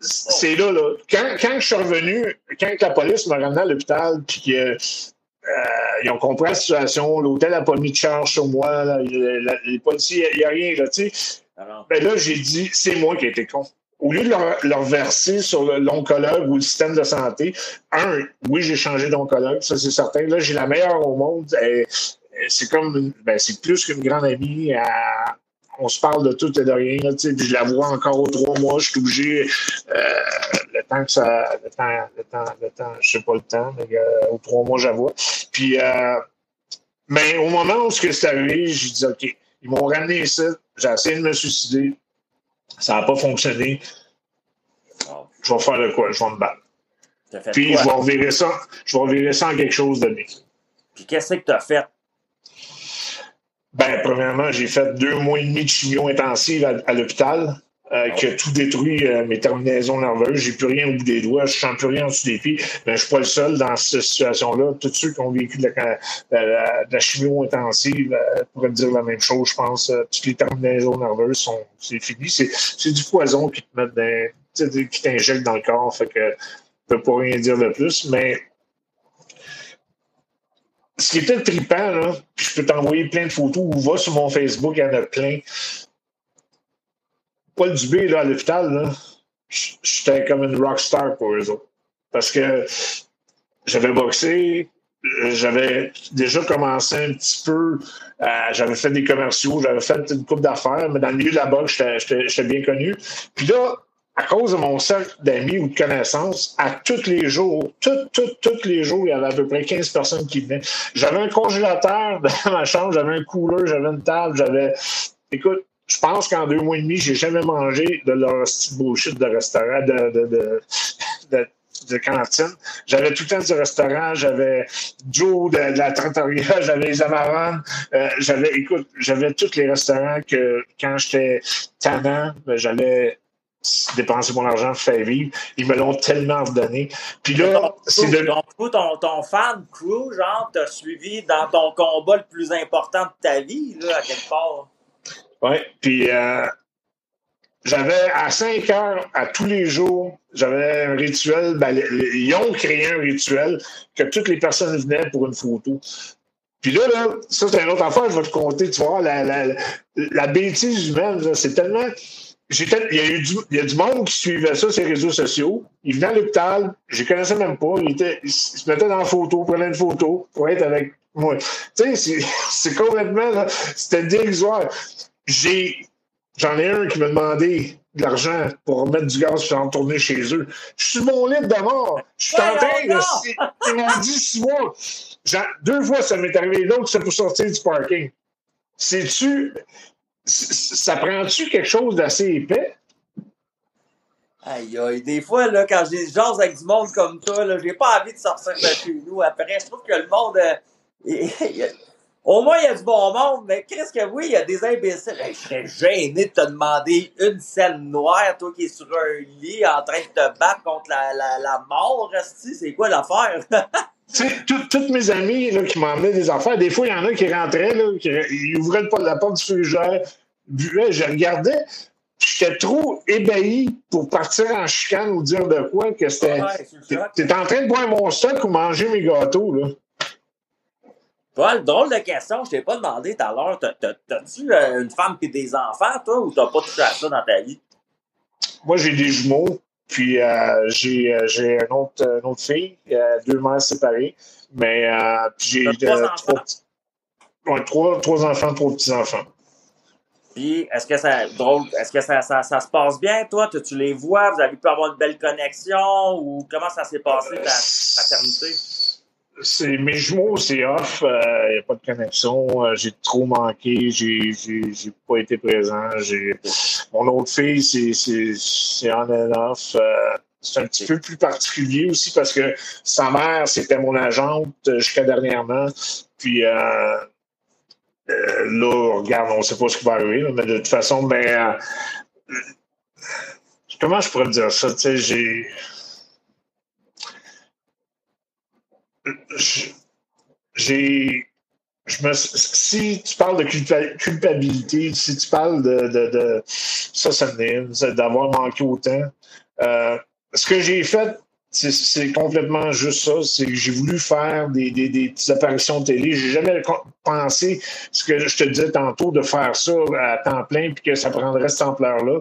c'est là, là. Quand, quand, je suis revenu, quand la police m'a ramené à l'hôpital, puis qu'ils euh, ont compris la situation, l'hôtel n'a pas mis de charge sur moi, là, les policiers, il n'y a, rien, là, tu sais. Ah ben là, j'ai dit, c'est moi qui ai été con au lieu de leur, verser sur l'oncologue ou le système de santé, un, oui, j'ai changé d'oncologue, ça c'est certain. Là, j'ai la meilleure au monde. C'est comme, ben, c'est plus qu'une grande amie. on se parle de tout et de rien. Là, puis je la vois encore aux trois mois. Je suis obligé, euh, le temps que ça, le temps, le temps, le temps, je sais pas le temps, mais euh, aux trois mois, je la vois. Puis, euh, mais au moment où c'est arrivé, j'ai dit, OK, ils m'ont ramené ici. J'ai essayé de me suicider ça n'a pas fonctionné. Je vais faire le quoi? Je vais me battre. Puis je vais revirer ça, je vais revirer ça en quelque chose de bien. Puis qu'est-ce que tu as fait? Ben, premièrement, j'ai fait deux mois et demi de chimio intensive à l'hôpital. Euh, qui tout détruit euh, mes terminaisons nerveuses. J'ai plus rien au bout des doigts, je sens plus rien en dessous des pieds. Mais je suis pas le seul dans cette situation-là. Tous ceux qui ont vécu de la, de chimio intensive euh, pourraient dire la même chose, je pense. toutes les terminaisons nerveuses sont c'est fini. C'est du poison qui te met dans, qui t'injecte dans le corps. Fait que je peux pas rien dire de plus. Mais ce qui était trippant, là, je peux t'envoyer plein de photos ou va sur mon Facebook, il y en a plein. Paul Dubé, là, à l'hôpital, j'étais comme une rockstar pour eux autres. Parce que j'avais boxé, j'avais déjà commencé un petit peu, euh, j'avais fait des commerciaux, j'avais fait une coupe d'affaires, mais dans le milieu de la boxe, j'étais bien connu. Puis là, à cause de mon cercle d'amis ou de connaissances, à tous les jours, tous, tous, tous les jours, il y avait à peu près 15 personnes qui venaient. J'avais un congélateur dans ma chambre, j'avais un cooler, j'avais une table, j'avais. Écoute, je pense qu'en deux mois et demi, j'ai jamais mangé de leur petit bullshit de restaurant, de, de, de, de, cantine. J'avais tout le temps du restaurant, j'avais Joe de, la Trattoria, j'avais les Amaran, euh, j'avais, écoute, j'avais tous les restaurants que quand j'étais tannant, ben, j'allais dépenser mon argent pour faire vivre. Ils me l'ont tellement redonné. Puis là, c'est de. Donc, ton, ton fan crew, genre, t'a suivi dans ton combat le plus important de ta vie, là, à quelque part. Oui, puis euh, j'avais à 5 heures, à tous les jours, j'avais un rituel. Ben, ils ont créé un rituel que toutes les personnes venaient pour une photo. Puis là, là ça, c'est une autre affaire, je vais te compter. Tu vois, la, la, la bêtise humaine, c'est tellement. Il y, a eu du, il y a du monde qui suivait ça les réseaux sociaux. Il venait à l'hôpital, je ne connaissais même pas. Il, était, il se mettait dans la photo, prenait une photo pour être avec moi. Tu sais, c'est complètement. C'était dérisoire. J'ai J'en ai un qui m'a demandé de l'argent pour remettre du gaz et en tourner chez eux. Je suis mon lit de mort. Je suis en train de. Ils m'ont dit six mois. Deux fois, ça m'est arrivé. L'autre, c'est pour sortir du parking. Sais-tu. Ça prend-tu quelque chose d'assez épais? Aïe, aïe. Des fois, là, quand j'ai jase avec du monde comme toi, j'ai pas envie de sortir de chez nous. Après, je trouve que le monde. Euh, au moins, il y a du bon monde, mais qu'est-ce que oui, il y a des imbéciles. je serais gêné de te demander une scène noire, toi qui es sur un lit en train de te battre contre la, la, la mort, c'est quoi l'affaire? tu sais, toutes mes amis là, qui m'emmenaient des affaires, des fois, il y en a qui rentraient, là, qui ils ouvraient la porte du frigidaire, buvaient, je regardais, j'étais trop ébahi pour partir en chicane ou dire de quoi que c'était. Ouais, T'es en train de boire mon stock ou manger mes gâteaux, là. Paul, drôle de question, je t'ai pas demandé tout à l'heure. T'as-tu euh, une femme et des enfants, toi, ou t'as pas touché à ça dans ta vie? Moi, j'ai des jumeaux, puis euh, j'ai, euh, j'ai une, autre, une autre fille, deux mères séparées. Mais puis j'ai trois. Ouais, trois, trois enfants, trois petits-enfants. Puis, est-ce que ça drôle, est-ce que ça, ça, ça, se passe bien, toi? Tu, tu les vois? Vous avez pu avoir une belle connexion? Ou comment ça s'est passé, ta paternité? C'est mes jumeaux, c'est off. Il euh, n'y a pas de connexion. Euh, j'ai trop manqué. J'ai, j'ai, pas été présent. J'ai mon autre fille, c'est, c'est, c'est on and off. Euh, c'est un petit peu plus particulier aussi parce que sa mère, c'était mon agente jusqu'à dernièrement. Puis là, regarde, on ne sait pas ce qui va arriver, mais de toute façon, mais comment je pourrais dire ça? J'ai j'ai. Je me, si tu parles de culpabilité, si tu parles de, de, de ça, ça d'avoir manqué autant, euh, ce que j'ai fait, c'est complètement juste ça. C'est que j'ai voulu faire des, des, des, petites apparitions de télé. J'ai jamais pensé ce que je te disais tantôt de faire ça à temps plein puis que ça prendrait cette ampleur-là.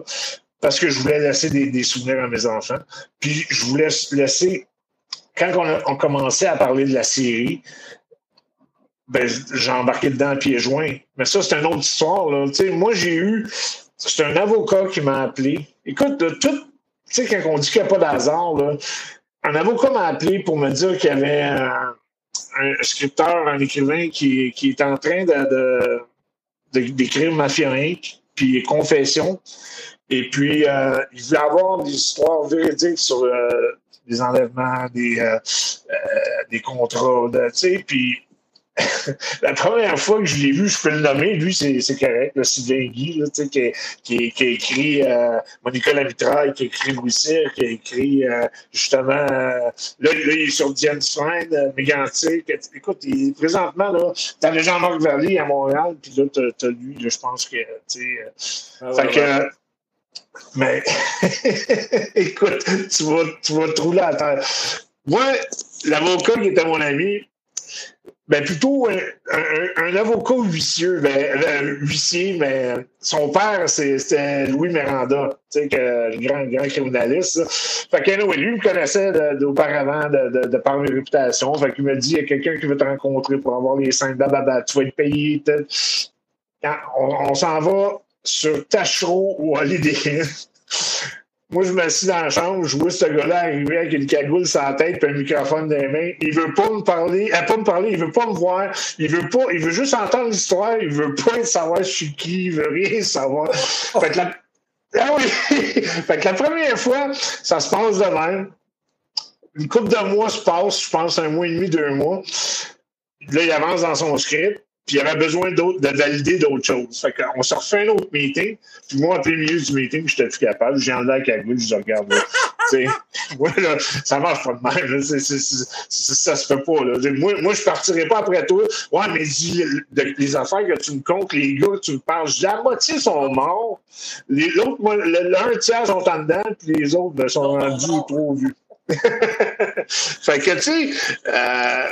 Parce que je voulais laisser des, des, souvenirs à mes enfants. Puis je voulais laisser quand on a commencé à parler de la série, ben, j'ai embarqué dedans à pieds joints. Mais ça, c'est une autre histoire. Moi, j'ai eu. C'est un avocat qui m'a appelé. Écoute, tout. Tu sais, quand on dit qu'il n'y a pas d'hasard, un avocat m'a appelé pour me dire qu'il y avait un, scripteur, un écrivain qui, qui est en train d'écrire Mafia Inc., puis Confession. Et puis, euh, il voulait avoir des histoires véridiques sur euh, des enlèvements, des, euh, euh, des contrats, tu sais, puis la première fois que je l'ai vu, je peux le nommer, lui, c'est correct, le Sylvain Guy, sais, qui, qui, qui, a écrit euh, Monica Lamitraille, qui a écrit Louis Cyr, qui a écrit euh, justement, là, là, il est sur Diane Stein, euh, Mégantic. Écoute, il, présentement, là, t'as le Jean-Marc Vallée à Montréal, puis là, t'as as lui, là, je pense que, tu sais, ah fait que, mais écoute, tu vas, tu vas te rouler à terre. Moi, l'avocat qui était mon ami, ben plutôt un, avocat huissier, ben, huissier, mais son père, c'était Louis Miranda, tu sais, le grand, grand criminaliste. Fait que lui me connaissait auparavant de, par mes réputations. Fait qu'il me dit, il y a quelqu'un qui veut te rencontrer pour avoir les cinq bababa, tu vas être payé. on s'en va sur Tachereau ou Holiday Moi, je m'assis dans la chambre, je vois ce gars-là arriver avec une cagoule sur la tête et un microphone dans les mains. Il veut pas me parler, euh, pas me parler, il veut pas me voir. Il veut pas, il veut juste entendre l'histoire. Il veut pas savoir je suis qui, il veut rien savoir. Fait que la, ah oui! fait que la première fois, ça se passe de même. Une couple de mois se passe, je pense un mois et demi, deux mois. Là, il avance dans son script. Puis il avait besoin de valider d'autres choses. Fait qu'on se refait un autre meeting, puis moi, en plein milieu du meeting, j'étais plus capable. J'ai enlevé la cagoule, je dis, regarde, moi, là, ça marche pas de même. ça se fait pas. Là. Moi, moi, je partirai pas après toi. Ouais, mais dis, les affaires que tu me comptes, les gars que tu me parles, la moitié sont morts. L'autre, l'un tiers sont en dedans, puis les autres ben, sont rendus trop vus. fait que, tu sais, euh,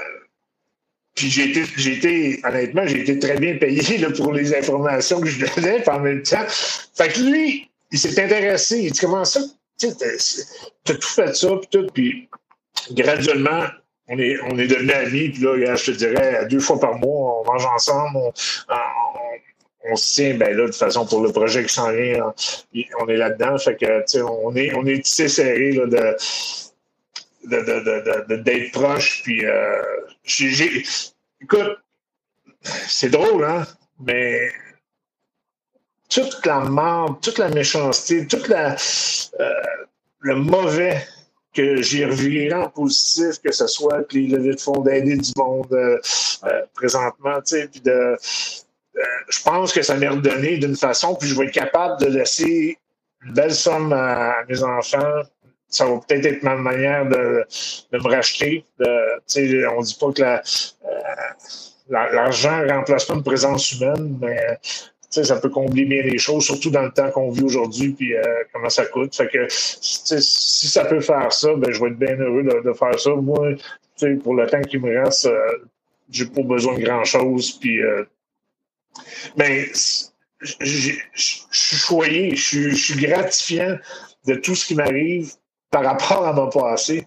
puis j'ai été, j'ai été, honnêtement, j'ai été très bien payé là, pour les informations que je donnais, en même temps. Fait que lui, il s'est intéressé. Il dit comment ça? Tu as tout fait ça, puis tout, puis graduellement, on est, on est devenus amis, puis là, je te dirais, deux fois par mois, on mange ensemble, on, on, se tient, ben là, de toute façon, pour le projet qui s'en vient, on est là-dedans, fait que, tu sais, on est, on est tissé serré, là, de d'être proche. Puis, euh, écoute, c'est drôle, hein, mais toute la merde, toute la méchanceté, toute la, euh, le mauvais que j'ai reviré en positif, que ce soit que les levées de fonds d'aider du monde euh, présentement, tu sais, puis de, je pense que ça m'est redonné d'une façon, puis je vais être capable de laisser une belle somme à mes enfants, ça va peut-être être ma manière de, me racheter. On dit pas que euh, l'argent ne remplace pas une présence humaine, mais ça peut combler bien les choses, surtout dans le temps qu'on vit aujourd'hui, puis euh, comment ça coûte. Si ça peut faire ça, ben, je vais être bien heureux de, faire ça. Moi, pour le temps qui me reste, euh, j'ai pas besoin de grand-chose. Puis, ben, je suis choyé, je suis gratifiant de tout ce qui m'arrive par rapport à mon passé.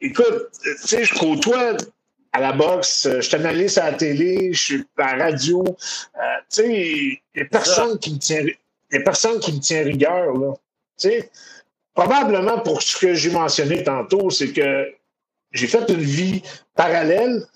Écoute, tu sais, je côtoie à la boxe, je t'analyse à la télé, je suis à la radio. Euh, tu sais, il n'y a personne qui me tient, y a personne qui me tient rigueur, là. Tu sais, probablement pour ce que j'ai mentionné tantôt, c'est que j'ai fait une vie parallèle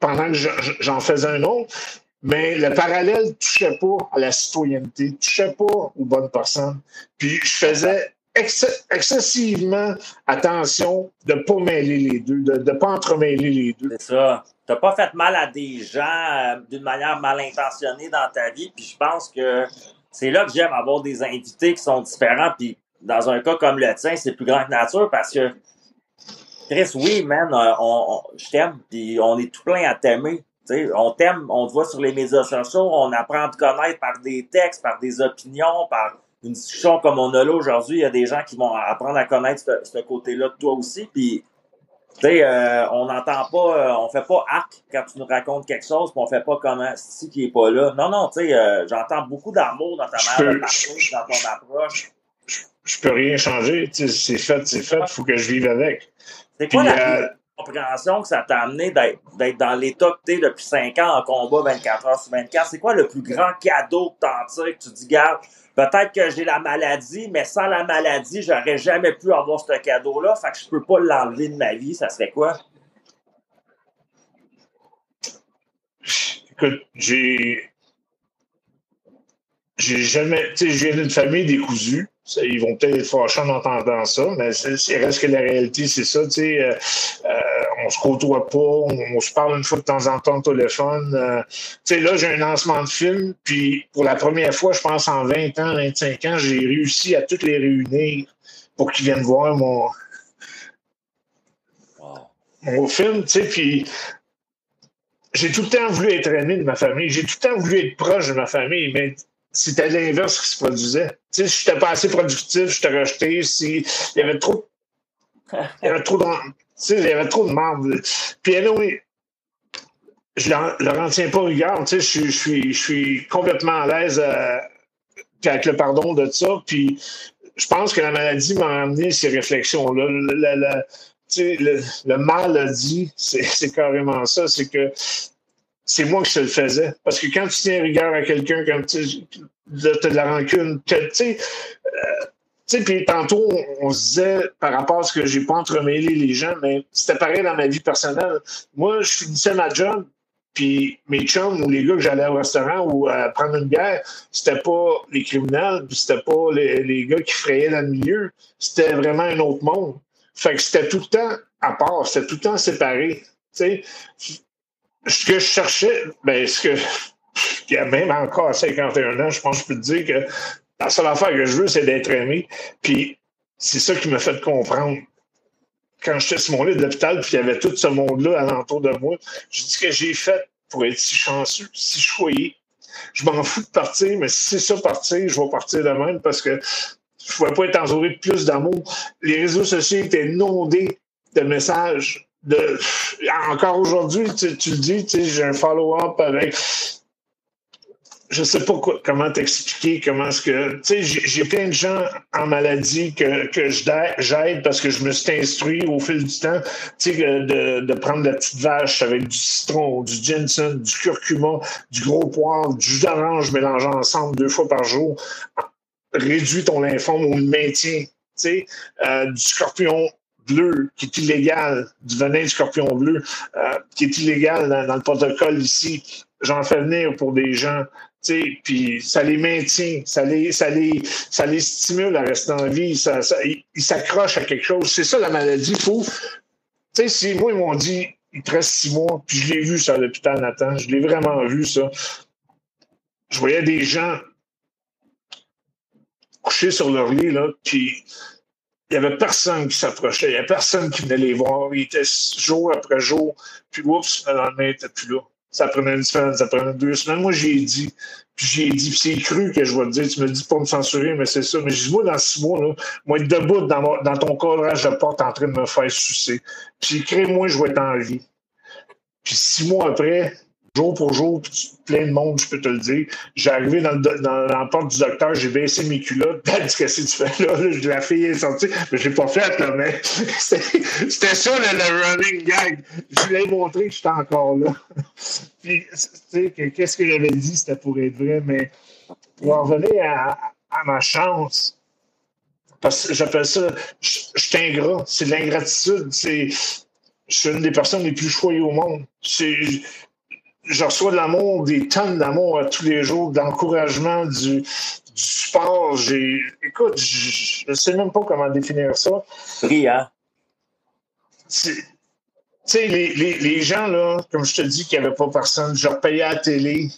pendant que j'en faisais un autre, mais le parallèle ne touchait pas à la citoyenneté, ne touchait pas aux bonnes personnes. Puis je faisais excessivement attention de ne pas mêler les deux, de ne pas entremêler les deux. C'est ça. Tu n'as pas fait mal à des gens euh, d'une manière mal intentionnée dans ta vie. Puis je pense que c'est là que j'aime avoir des invités qui sont différents. Puis dans un cas comme le tien, c'est plus grand que nature parce que Chris, oui, man, euh, on, je t'aime, puis on est tout plein à t'aimer. on t'aime, on te voit sur les médias sociaux, on apprend à te connaître par des textes, par des opinions, par une discussion comme on a là aujourd'hui, il y a des gens qui vont apprendre à connaître ce, côté-là de toi aussi. Puis, tu sais, euh, on n'entend pas, euh, on fait pas arc quand tu nous racontes quelque chose, puis on fait pas comment si qui est pas là. Non, non, tu sais, euh, j'entends beaucoup d'amour dans ta manière de parler, dans ton approche. Je, peux rien changer, c'est fait, c'est fait, il faut que je vive avec. C'est quoi la compréhension que ça t'a amené d'être dans l'état que t'es depuis 5 ans en combat 24 heures sur 24? C'est quoi le plus grand cadeau que t'en tires, que tu dis, garde, Peut-être que j'ai la maladie, mais sans la maladie, j'aurais jamais pu avoir ce cadeau-là. Fait que je peux pas l'enlever de ma vie. Ça serait quoi? Écoute, j'ai. J'ai jamais. Tu sais, je viens d'une famille décousue. Ils vont peut-être être fâchés en entendant ça, mais c'est reste que la réalité, c'est ça. Tu sais, euh, euh, on se côtoie pas, on, se parle une fois de temps en temps au téléphone. Euh, tu sais, là, j'ai un lancement de film, puis pour la première fois, je pense en 20 ans, 25 ans, j'ai réussi à toutes les réunir pour qu'ils viennent voir mon, mon film, tu sais, puis j'ai tout le temps voulu être aimé de ma famille, j'ai tout le temps voulu être proche de ma famille, mais c'était l'inverse qui se produisait. Tu sais, si j'étais pas assez productif, je t'ai rejeté. Si, il y avait trop, il y avait trop sais, il y avait trop de merde. Puis, anyway, je ne leur en tiens pas rigueur. Tu sais, je, suis, je suis complètement à l'aise euh, avec le pardon de ça. Puis, je pense que la maladie m'a amené ces réflexions-là. Le, le, le, le, mal a dit, c'est carrément ça, c'est que c'est moi qui se le faisais. Parce que quand tu tiens rigueur à quelqu'un, quand tu as de la rancune, tu sais, euh, puis tantôt, on, se disait par rapport à ce que j'ai pas entremêlé les gens, mais c'était pareil dans ma vie personnelle. Moi, je finissais ma job, puis mes chums ou les gars que j'allais au restaurant ou à prendre une bière, c'était pas les criminels, puis c'était pas les, gars qui frayaient dans le milieu. C'était vraiment un autre monde. Fait que c'était tout le temps à part, c'était tout le temps séparé. sais ce que je cherchais, ben, ce que, il y a même encore à 51 ans, je pense que je peux te dire que la seule affaire que je veux, c'est d'être aimé. Puis c'est ça qui m'a fait comprendre. Quand j'étais sur mon lit de l'hôpital, puis il y avait tout ce monde-là alentour de moi, je dis que j'ai fait pour être si chanceux, si choyé? Je m'en fous de partir, mais si c'est ça partir, je vais partir de même parce que je ne pouvais pas être entouré de plus d'amour. Les réseaux sociaux étaient inondés de messages. Encore aujourd'hui, tu, tu le dis, j'ai un follow-up avec je sais pas comment t'expliquer comment est-ce que. Tu sais, j'ai plein de gens en maladie que, que j'aide parce que je me suis instruit au fil du temps, tu sais, de, de prendre la petite vache avec du citron, du ginseng, du curcuma, du gros poivre, du jus d'orange mélangé ensemble deux fois par jour. Réduit ton lymphome ou le maintien. Tu sais, euh, du scorpion bleu qui est illégal, du venin de scorpion bleu euh, qui est illégal dans le protocole ici. J'en fais venir pour des gens puis ça les maintient, ça les, ça les, ça les stimule à rester en vie, ça, ils s'accrochent à quelque chose. C'est ça la maladie. Faut, tu sais, si moi ils m'ont dit il te reste six mois, puis je l'ai vu ça à l'hôpital Nathan, je l'ai vraiment vu ça. Je voyais des gens couchés sur leur lit là, puis il n'y avait personne qui s'approchait, il n'y avait personne qui venait les voir. Ils étaient jour après jour, puis oups, le lendemain, ils n'étaient plus là ça prenait une semaine, ça prenait deux semaines. Moi, j'ai dit, puis j'ai dit, puis c'est cru que je vais te dire, tu me dis pas me censurer, mais c'est ça. Mais je dis, moi, dans six mois, là, moi, être debout dans, dans ton cadrage de porte en train de me faire sucer. Puis crée-moi, je vais être en vie. Puis six mois après, jour pour jour, plein de monde, je peux te le dire. J'ai arrivé dans, dans, la porte du docteur, j'ai baissé mes culottes. Qu'est-ce que tu fais là? La fille est sortie. Mais je l'ai pas fait, là, mais c'était ça le, running gag. Je lui ai montré que j'étais encore là. Puis, tu sais, qu'est-ce que j'avais dit, c'était pour être vrai, mais pour en revenir à, ma chance, parce que j'appelle ça, je, suis ingrat, c'est de l'ingratitude, c'est je suis une des personnes les plus choyées au monde. Je reçois de l'amour, des tonnes d'amour tous les jours, d'encouragement, du, du support. J'ai, écoute, je ne sais même pas comment définir ça. Brillant. Tu sais, les, les, les, gens, là, comme je te dis, qu'il n'y avait pas personne, je leur payais à la télé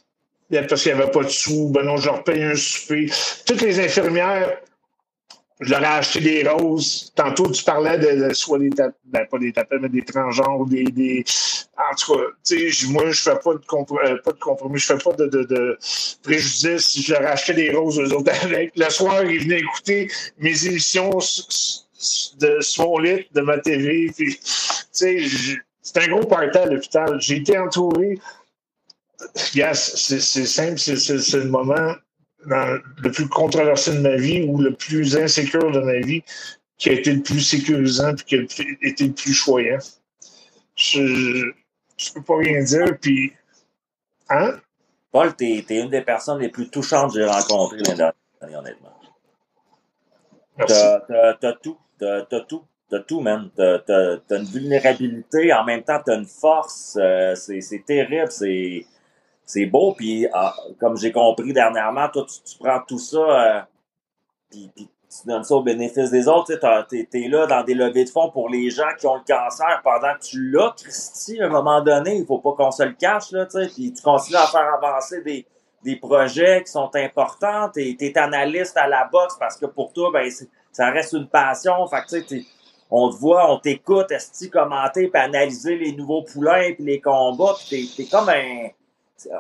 parce qu'il n'y avait pas de sous. Ben non, je leur payais un souper. Toutes les infirmières, je leur ai acheté des roses. Tantôt, tu parlais de, soit des tapes, ben, pas des tapets, mais des transgenres, des, des. En tout cas, tu sais, moi, je fais pas de, euh, pas de compromis, je fais pas de, de, de préjudice. Je leur ai acheté des roses, eux autres. Le soir, ils venaient écouter mes émissions de, sur mon lit, de ma TV. Puis, tu sais, c'est un gros party à l'hôpital. J'ai été entouré. Yes, c'est simple, c'est le moment le plus controversé de ma vie ou le plus insécure de ma vie qui a été le plus sécurisant et qui a été le plus choyant. Je ne peux pas rien dire. Puis, hein? Paul, tu es, une des personnes les plus touchantes que j'ai rencontrées l'année dernière, honnêtement. T'as tout. T'as tout. T'as tout, man. T'as une vulnérabilité, en même temps, t'as une force. Euh, c'est terrible. C'est c'est beau, puis ah, comme j'ai compris dernièrement, toi, tu, prends tout ça, euh, puis, tu donnes ça au bénéfice des autres. Tu es, là dans des levées de fonds pour les gens qui ont le cancer pendant que tu l'as, Christy, à un moment donné, il faut pas qu'on se le cache, là, puis tu continues à faire avancer des, des projets qui sont importants, tu es, analyste à la boxe parce que pour toi, ben, ça reste une passion, fait que, on te voit, on t'écoute, est commenter, puis analyser les nouveaux poulains, puis les combats, puis t'es es comme un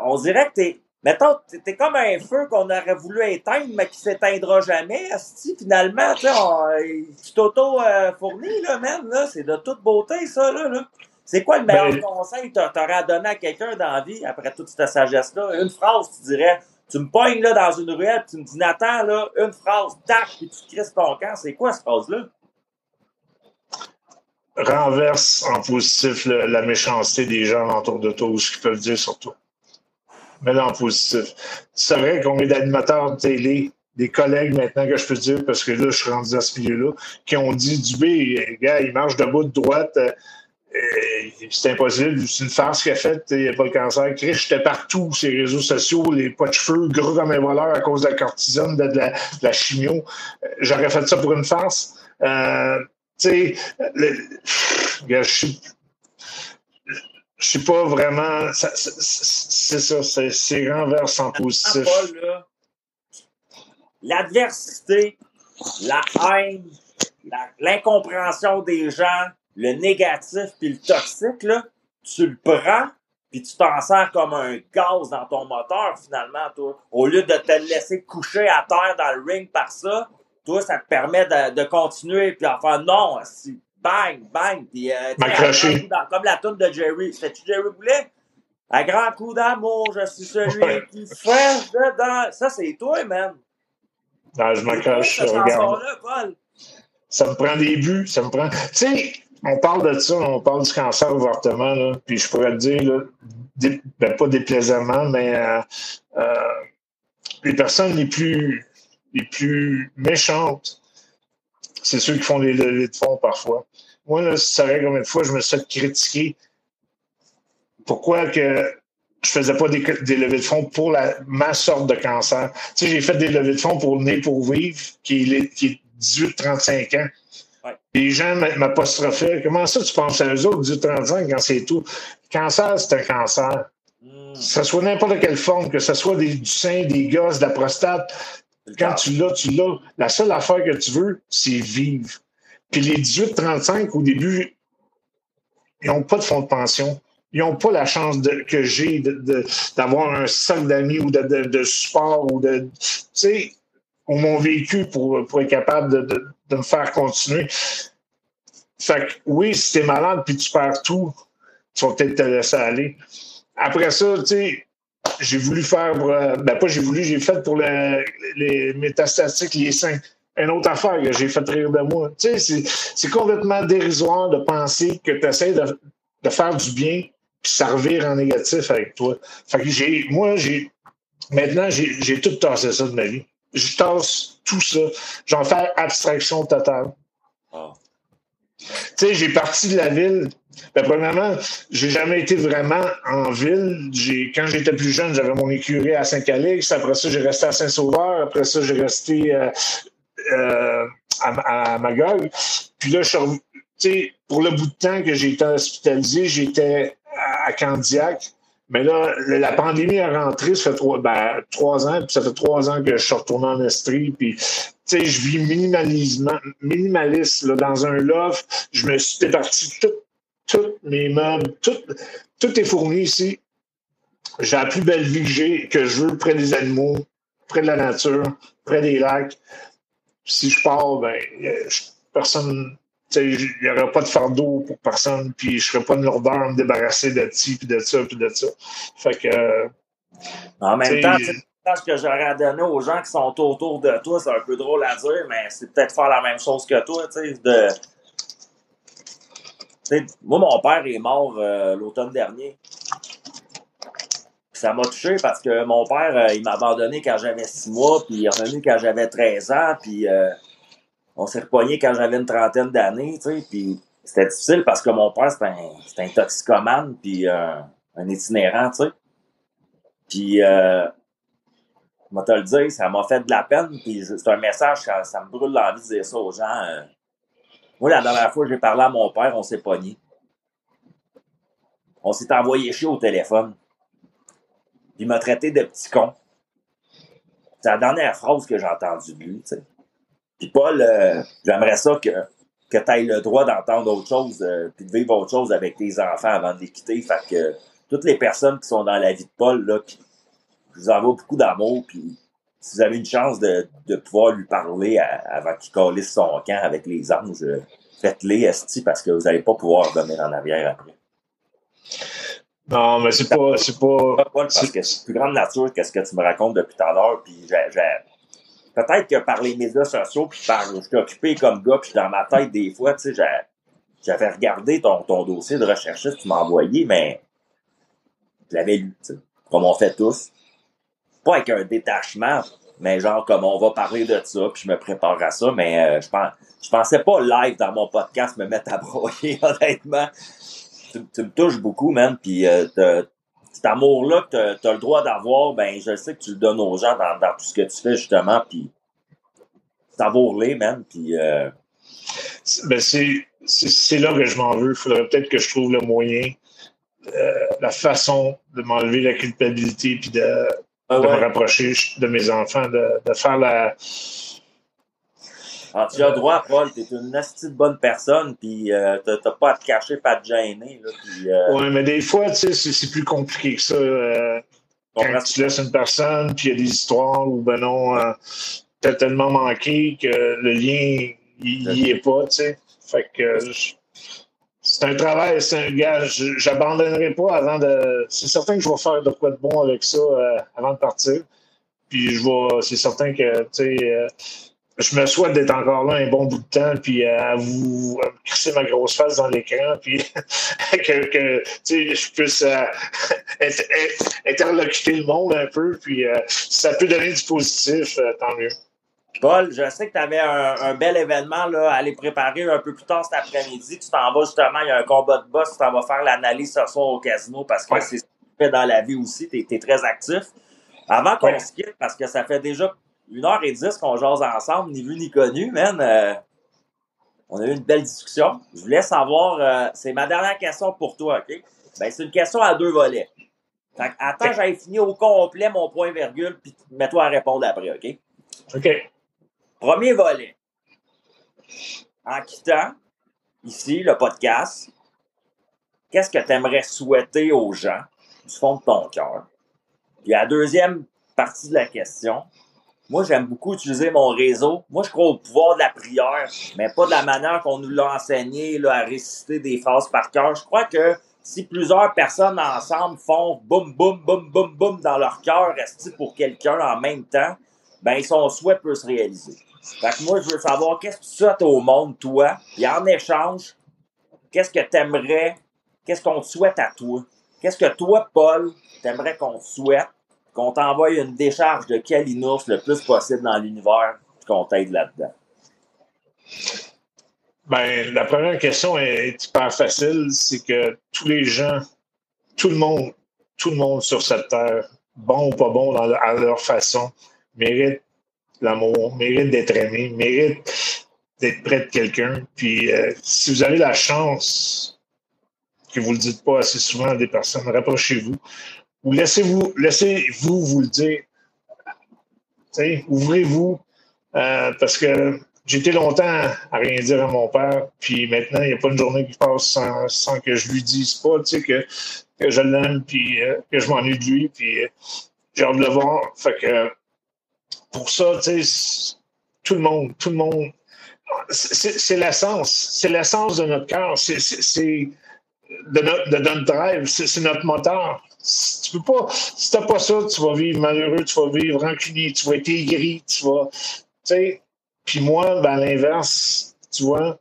on dirait que t'es, mettons, t'es comme un feu qu'on aurait voulu éteindre, mais qui s'éteindra jamais, asti, finalement, tu t'auto-fournis, là, même, là, c'est de toute beauté, ça, là, là. C'est quoi le meilleur ben, conseil que t'aurais à donner à quelqu'un dans la vie, après toute cette sagesse-là? Une phrase, tu dirais, tu me pognes, là, dans une ruelle, tu me dis, Nathan, là, une phrase, tac, puis tu crisses ton camp. C'est quoi, cette phrase-là? renverse en positif la méchanceté des gens autour de toi ou ce qu'ils peuvent dire sur toi mais en positif. C'est vrai qu'on est d'animateurs de télé, des collègues maintenant que je peux dire, parce que là, je suis rendu dans ce milieu-là, qui ont dit Dubé, gars, il marche debout de droite. Euh, c'est impossible, c'est une farce qu'il a faite, il n'y a pas le cancer. Chris, j'étais partout, ces réseaux sociaux, les pots de cheveux, gros comme un voleur à cause de la cortisone, de, la, chimio. Euh, j'aurais fait ça pour une farce. Euh, tu sais, je suis je suis pas vraiment. C'est ça, c'est renversant positif. L'adversité, la haine, l'incompréhension des gens, le négatif puis le toxique, là, tu le prends puis tu t'en sers comme un gaz dans ton moteur, finalement, toi. Au lieu de te laisser coucher à terre dans le ring par ça, toi, ça te permet de, de continuer, puis enfin, non, si, bang, bang, puis euh, comme la toune de Jerry. C'était-tu Jerry Boulet? À grand coup d'amour, je suis celui qui fait dedans. Ça, c'est toi, man. Non, je m'accroche, regarde. Ça me prend des buts, ça me prend. Tu sais, on parle de ça, on parle du cancer ouvertement, là, puis je pourrais te dire, là, ben, pas déplaisamment, mais euh, euh, les personnes les plus, les plus méchantes, c'est ceux qui font les levées de fonds parfois. Moi, là, ça savais combien de fois je me suis critiqué pourquoi que je faisais pas des, levées de fonds pour la, ma sorte de cancer? Tu sais, j'ai fait des levées de fonds pour le nez pour vivre, qui est, qui est 18-35 ans. Les gens m'apostrophaient. Comment ça, tu penses à eux autres du 35 quand c'est tout? Cancer, c'est un cancer. Hmm. Que ce soit n'importe quelle forme, que ce soit des, du sein, des gosses, de la prostate. Quand tu l'as, tu l'as. La seule affaire que tu veux, c'est vivre. Puis les 18-35, au début, ils n'ont pas de fonds de pension. Ils n'ont pas la chance que j'ai d'avoir un sac d'amis ou de, de, support ou de. Tu sais, ou mon vécu pour, pour être capable de, de me faire continuer. Fait que oui, si t'es malade puis tu perds tout, tu vas peut-être te laisser aller. Après ça, tu sais, j'ai voulu faire, euh, ben pas j'ai voulu, j'ai fait pour les métastatiques, les seins. Une autre affaire que j'ai fait rire de moi. Tu sais, c'est complètement dérisoire de penser que tu essaies de, de, faire du bien puis ça revire en négatif avec toi. Fait que j'ai, moi, j'ai, maintenant, j'ai tout tassé ça de ma vie je tasse tout ça. J'en fais abstraction totale. Ah. Tu sais, j'ai parti de la ville. Ben, premièrement, j'ai jamais été vraiment en ville. J'ai, quand j'étais plus jeune, j'avais mon écurie à Saint-Calix. Après ça, j'ai resté à Saint-Sauveur. Après ça, j'ai resté euh, euh, à, à, Magog. Puis là, je suis pour le bout de temps que j'ai été hospitalisé, j'étais à Candiac. Mais là, la pandémie est rentrée, ça fait trois, ben, trois ans, puis ça fait trois ans que je suis retourné en Estrie, puis tu sais, je vis minimaliste dans un loft. Je me suis départi tous mes meubles, tout, tout est fourni ici. J'ai la plus belle vie que j'ai, que je veux, près des animaux, près de la nature, près des lacs. Si je pars, ben, personne il n'y aurait pas de fardeau pour personne, puis je ne serais pas de lourdeur à me débarrasser de ci, puis de ça, puis de ça. Fait que. En même temps, ce que j'aurais à donner aux gens qui sont autour de toi, c'est un peu drôle à dire, mais c'est peut-être faire la même chose que toi, tu sais, de. moi, mon père est mort euh, l'automne dernier. Ça m'a touché parce que mon père, euh, il m'a abandonné quand j'avais six mois, puis il est revenu quand j'avais 13 ans, puis euh, on s'est repogné quand j'avais une trentaine d'années, tu sais, puis c'était difficile parce que mon père, c'était un, toxicomane, puis euh, un itinérant, tu sais. Puis, euh, je te le dire, ça m'a fait de la peine, puis c'est un message, ça, ça me brûle l'envie de dire ça aux gens. Euh. Moi, la dernière fois que j'ai parlé à mon père, on s'est pogné. On s'est envoyé chier au téléphone. Il m'a traité de petit con. C'est la dernière phrase que j'ai entendue de lui. Puis Paul, euh, j'aimerais ça que, que tu aies le droit d'entendre autre chose, euh, puis de vivre autre chose avec tes enfants avant de les quitter. Fait que toutes les personnes qui sont dans la vie de Paul, là, je vous envoie beaucoup d'amour, puis si vous avez une chance de, de pouvoir lui parler avant qu'il calisse son camp avec les anges, euh, faites-les, esti, parce que vous n'allez pas pouvoir revenir en arrière après. Non, mais c'est pas, c'est pas. Parce que c'est plus grande nature que ce que tu me racontes depuis tout à l'heure, puis j'ai, peut-être que par les médias sociaux, puis par, je suis occupé comme gars, puis dans ma tête, des fois, tu sais, j'avais regardé ton, ton dossier de recherchiste que tu m'as envoyé, mais je l'avais lu, tu sais, comme on fait tous. Pas avec un détachement, mais genre comme on va parler de ça, puis je me prépare à ça, mais euh, je pense je pensais pas live dans mon podcast me mettre à broyer, honnêtement. Tu, me touches beaucoup, man, puis euh, cet amour-là que tu as, le droit d'avoir, ben je sais que tu le donnes aux gens dans, tout ce que tu fais, justement, puis savoure-les, man, puis... Euh... Ben c'est là que je m'en veux. Il faudrait peut-être que je trouve le moyen la façon de m'enlever la culpabilité puis de, ah me rapprocher de mes enfants, de, de faire la. Alors, tu as droit, Paul, tu es une astuce bonne personne, puis euh, tu n'as pas à te cacher, pas à te gêner. Là, euh, Oui, mais des fois, tu sais, c'est plus compliqué que ça. Euh, quand tu laisses une personne, puis il y a des histoires où, ben non, tu as tellement manqué que le lien, il n'y est pas, tu sais. Fait que c'est un travail, c'est un gars, j'abandonnerai pas avant de. C'est certain que je vais faire de quoi de bon avec ça euh, avant de partir. Puis je vais. C'est certain que tu sais. Euh, je me souhaite d'être encore là un bon bout de temps, puis euh, à vous crisser ma grosse face dans l'écran, puis que, que je puisse interlocuter le monde un peu, puis ça peut donner du positif, tant mieux. Paul, je sais que tu avais un, bel événement là, à aller préparer un peu plus tard cet après-midi. Tu t'en vas justement, il y a un combat de boss, tu t'en vas faire l'analyse ce soir au casino parce que c'est ce que tu fais dans la vie aussi, tu es, très actif. Avant qu'on se quitte, parce que ça fait déjà une heure et dix qu'on jase ensemble, ni vu ni connu, man. Euh, on a eu une belle discussion. Je voulais savoir, euh, c'est ma dernière question pour toi, OK? Ben, c'est une question à deux volets. Fait attends, j'avais fini au complet mon point virgule, puis mets-toi à répondre après, OK? OK. Premier volet. En quittant ici le podcast, qu'est-ce que tu aimerais souhaiter aux gens du fond de ton cœur? Puis la deuxième partie de la question, moi j'aime beaucoup utiliser mon réseau. Moi je crois au pouvoir de la prière, mais pas de la manière qu'on nous l'a enseigné là, à réciter des phrases par cœur. Je crois que si plusieurs personnes ensemble font boum, boum, boum, boum, boum dans leur cœur, rester pour quelqu'un en même temps, ben son souhait peut se réaliser. Fait que moi, je veux savoir qu'est-ce que tu souhaites au monde, toi, et en échange, qu'est-ce que tu aimerais, qu'est-ce qu'on te souhaite à toi? Qu'est-ce que toi, Paul, t'aimerais qu'on te souhaite, qu'on t'envoie une décharge de Kalinours le plus possible dans l'univers, qu'on t'aide là-dedans? Ben, la première question est hyper facile, c'est que tous les gens, tout le monde, tout le monde sur cette terre, bon ou pas bon à leur façon, mérite l'amour, mérite d'être aimé, mérite d'être près de quelqu'un. Puis euh, si vous avez la chance que vous ne le dites pas assez souvent à des personnes, rapprochez-vous. Ou laissez-vous, laissez-vous vous le dire. Ouvrez-vous. Euh, parce que été longtemps à rien dire à mon père, puis maintenant, il n'y a pas une journée qui passe sans, que je lui dise pas, tu sais, que, que je l'aime, puis euh, que je m'ennuie de lui, puis j'ai hâte de le voir. Fait que pour ça, tu sais, tout le monde, tout le monde. C'est l'essence. C'est l'essence de notre cœur. C'est de notre, de notre drive. C'est notre moteur. Tu peux pas, si t'as pas ça, tu vas vivre malheureux, tu vas vivre rancunier, tu vas être aigri, tu vas, tu sais. Puis moi, ben, à l'inverse, tu vois,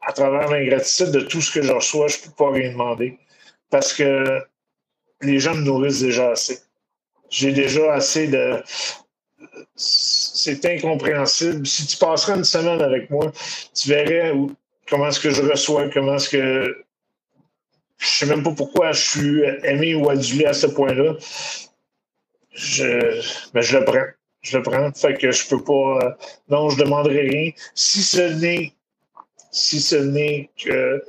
à travers l'ingratitude de tout ce que je reçois, je peux pas rien demander. Parce que les gens me nourrissent déjà assez. J'ai déjà assez de, c'est incompréhensible. Si tu passerais une semaine avec moi, tu verrais comment est-ce que je reçois, comment est-ce que. Je sais même pas pourquoi je suis aimé ou adulé à ce point-là. Je, mais je le prends. Je le prends. Fait que je peux pas. Euh, non, je demanderai rien. Si ce n'est. Si ce n'est que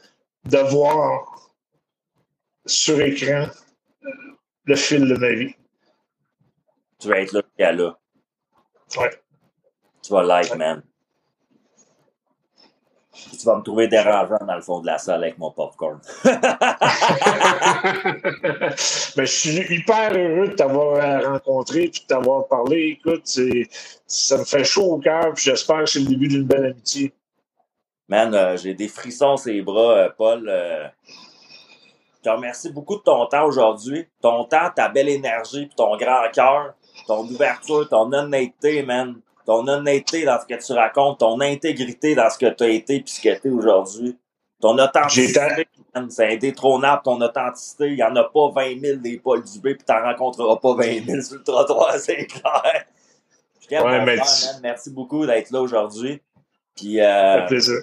de voir sur écran le fil de ma vie. Tu vas être là, là. Ouais. Tu vas like, man. Tu vas me trouver dérangeant dans le fond de la salle avec mon popcorn. Ben, je suis hyper heureux de t'avoir rencontré et de t'avoir parlé. Écoute, ça me fait chaud au cœur j'espère que c'est le début d'une belle amitié. Man, euh, j'ai des frissons sur les bras, euh, Paul. Euh, je te remercie beaucoup de ton temps aujourd'hui. Ton temps, ta belle énergie puis ton grand cœur ton ouverture, ton honnêteté, man. Ton honnêteté dans ce que tu racontes, ton intégrité dans ce que tu as été puis ce que tu es aujourd'hui. Ton authenticité, c'est indétrônable, ton authenticité. Il n'y en a pas 20 000 des Paul Dubé puis tu n'en rencontreras pas 20 000 sur le trottoir, c'est clair. Ouais, Merci beaucoup d'être là aujourd'hui. Puis, euh, plaisir.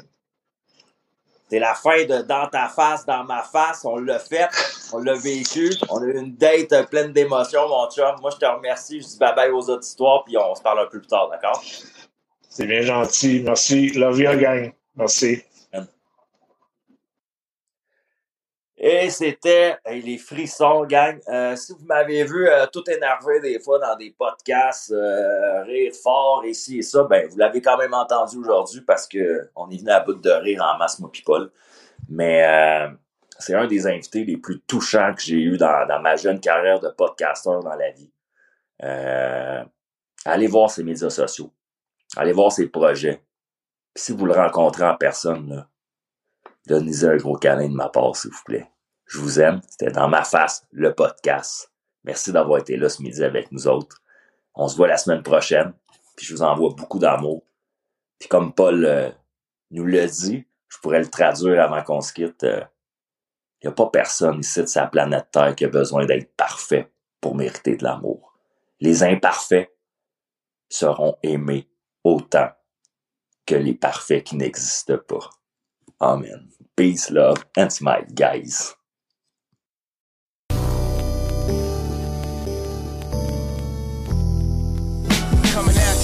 C'est la fin de Dans ta face, dans ma face. On l'a fait, on l'a vécu. On a eu une date pleine d'émotions, mon chum. Moi, je te remercie. Je dis bye bye aux autres histoires, puis on se parle un peu plus tard, d'accord? C'est bien gentil. Merci. Love you gang. Merci. Et c'était les frissons, gang. Euh, si vous m'avez vu euh, tout énervé des fois dans des podcasts, euh, rire fort, ici et ça, ben vous l'avez quand même entendu aujourd'hui parce que on est venu à bout de rire en masse, moi people. Mais c'est un des invités les plus touchants que j'ai eu dans, dans, ma jeune carrière de podcasteur dans la vie. allez voir ses médias sociaux. Allez voir ses projets. si vous le rencontrez en personne, là, Donnez un gros câlin de ma part, s'il vous plaît. Je vous aime. C'était dans ma face, le podcast. Merci d'avoir été là ce midi avec nous autres. On se voit la semaine prochaine. Puis je vous envoie beaucoup d'amour. Puis comme Paul euh, nous l'a dit, je pourrais le traduire avant qu'on se quitte. Il euh, n'y a pas personne ici de sa planète Terre qui a besoin d'être parfait pour mériter de l'amour. Les imparfaits seront aimés autant que les parfaits qui n'existent pas. Amen. Peace, love, and smile, guys. Coming at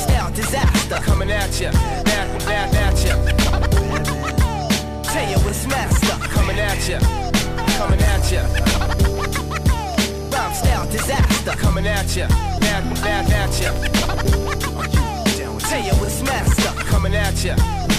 style disaster. Coming at you. Tell you what's. Coming at you. Coming at style disaster. Coming at you. Bad, bad, at you. Tell you what's. Coming at you.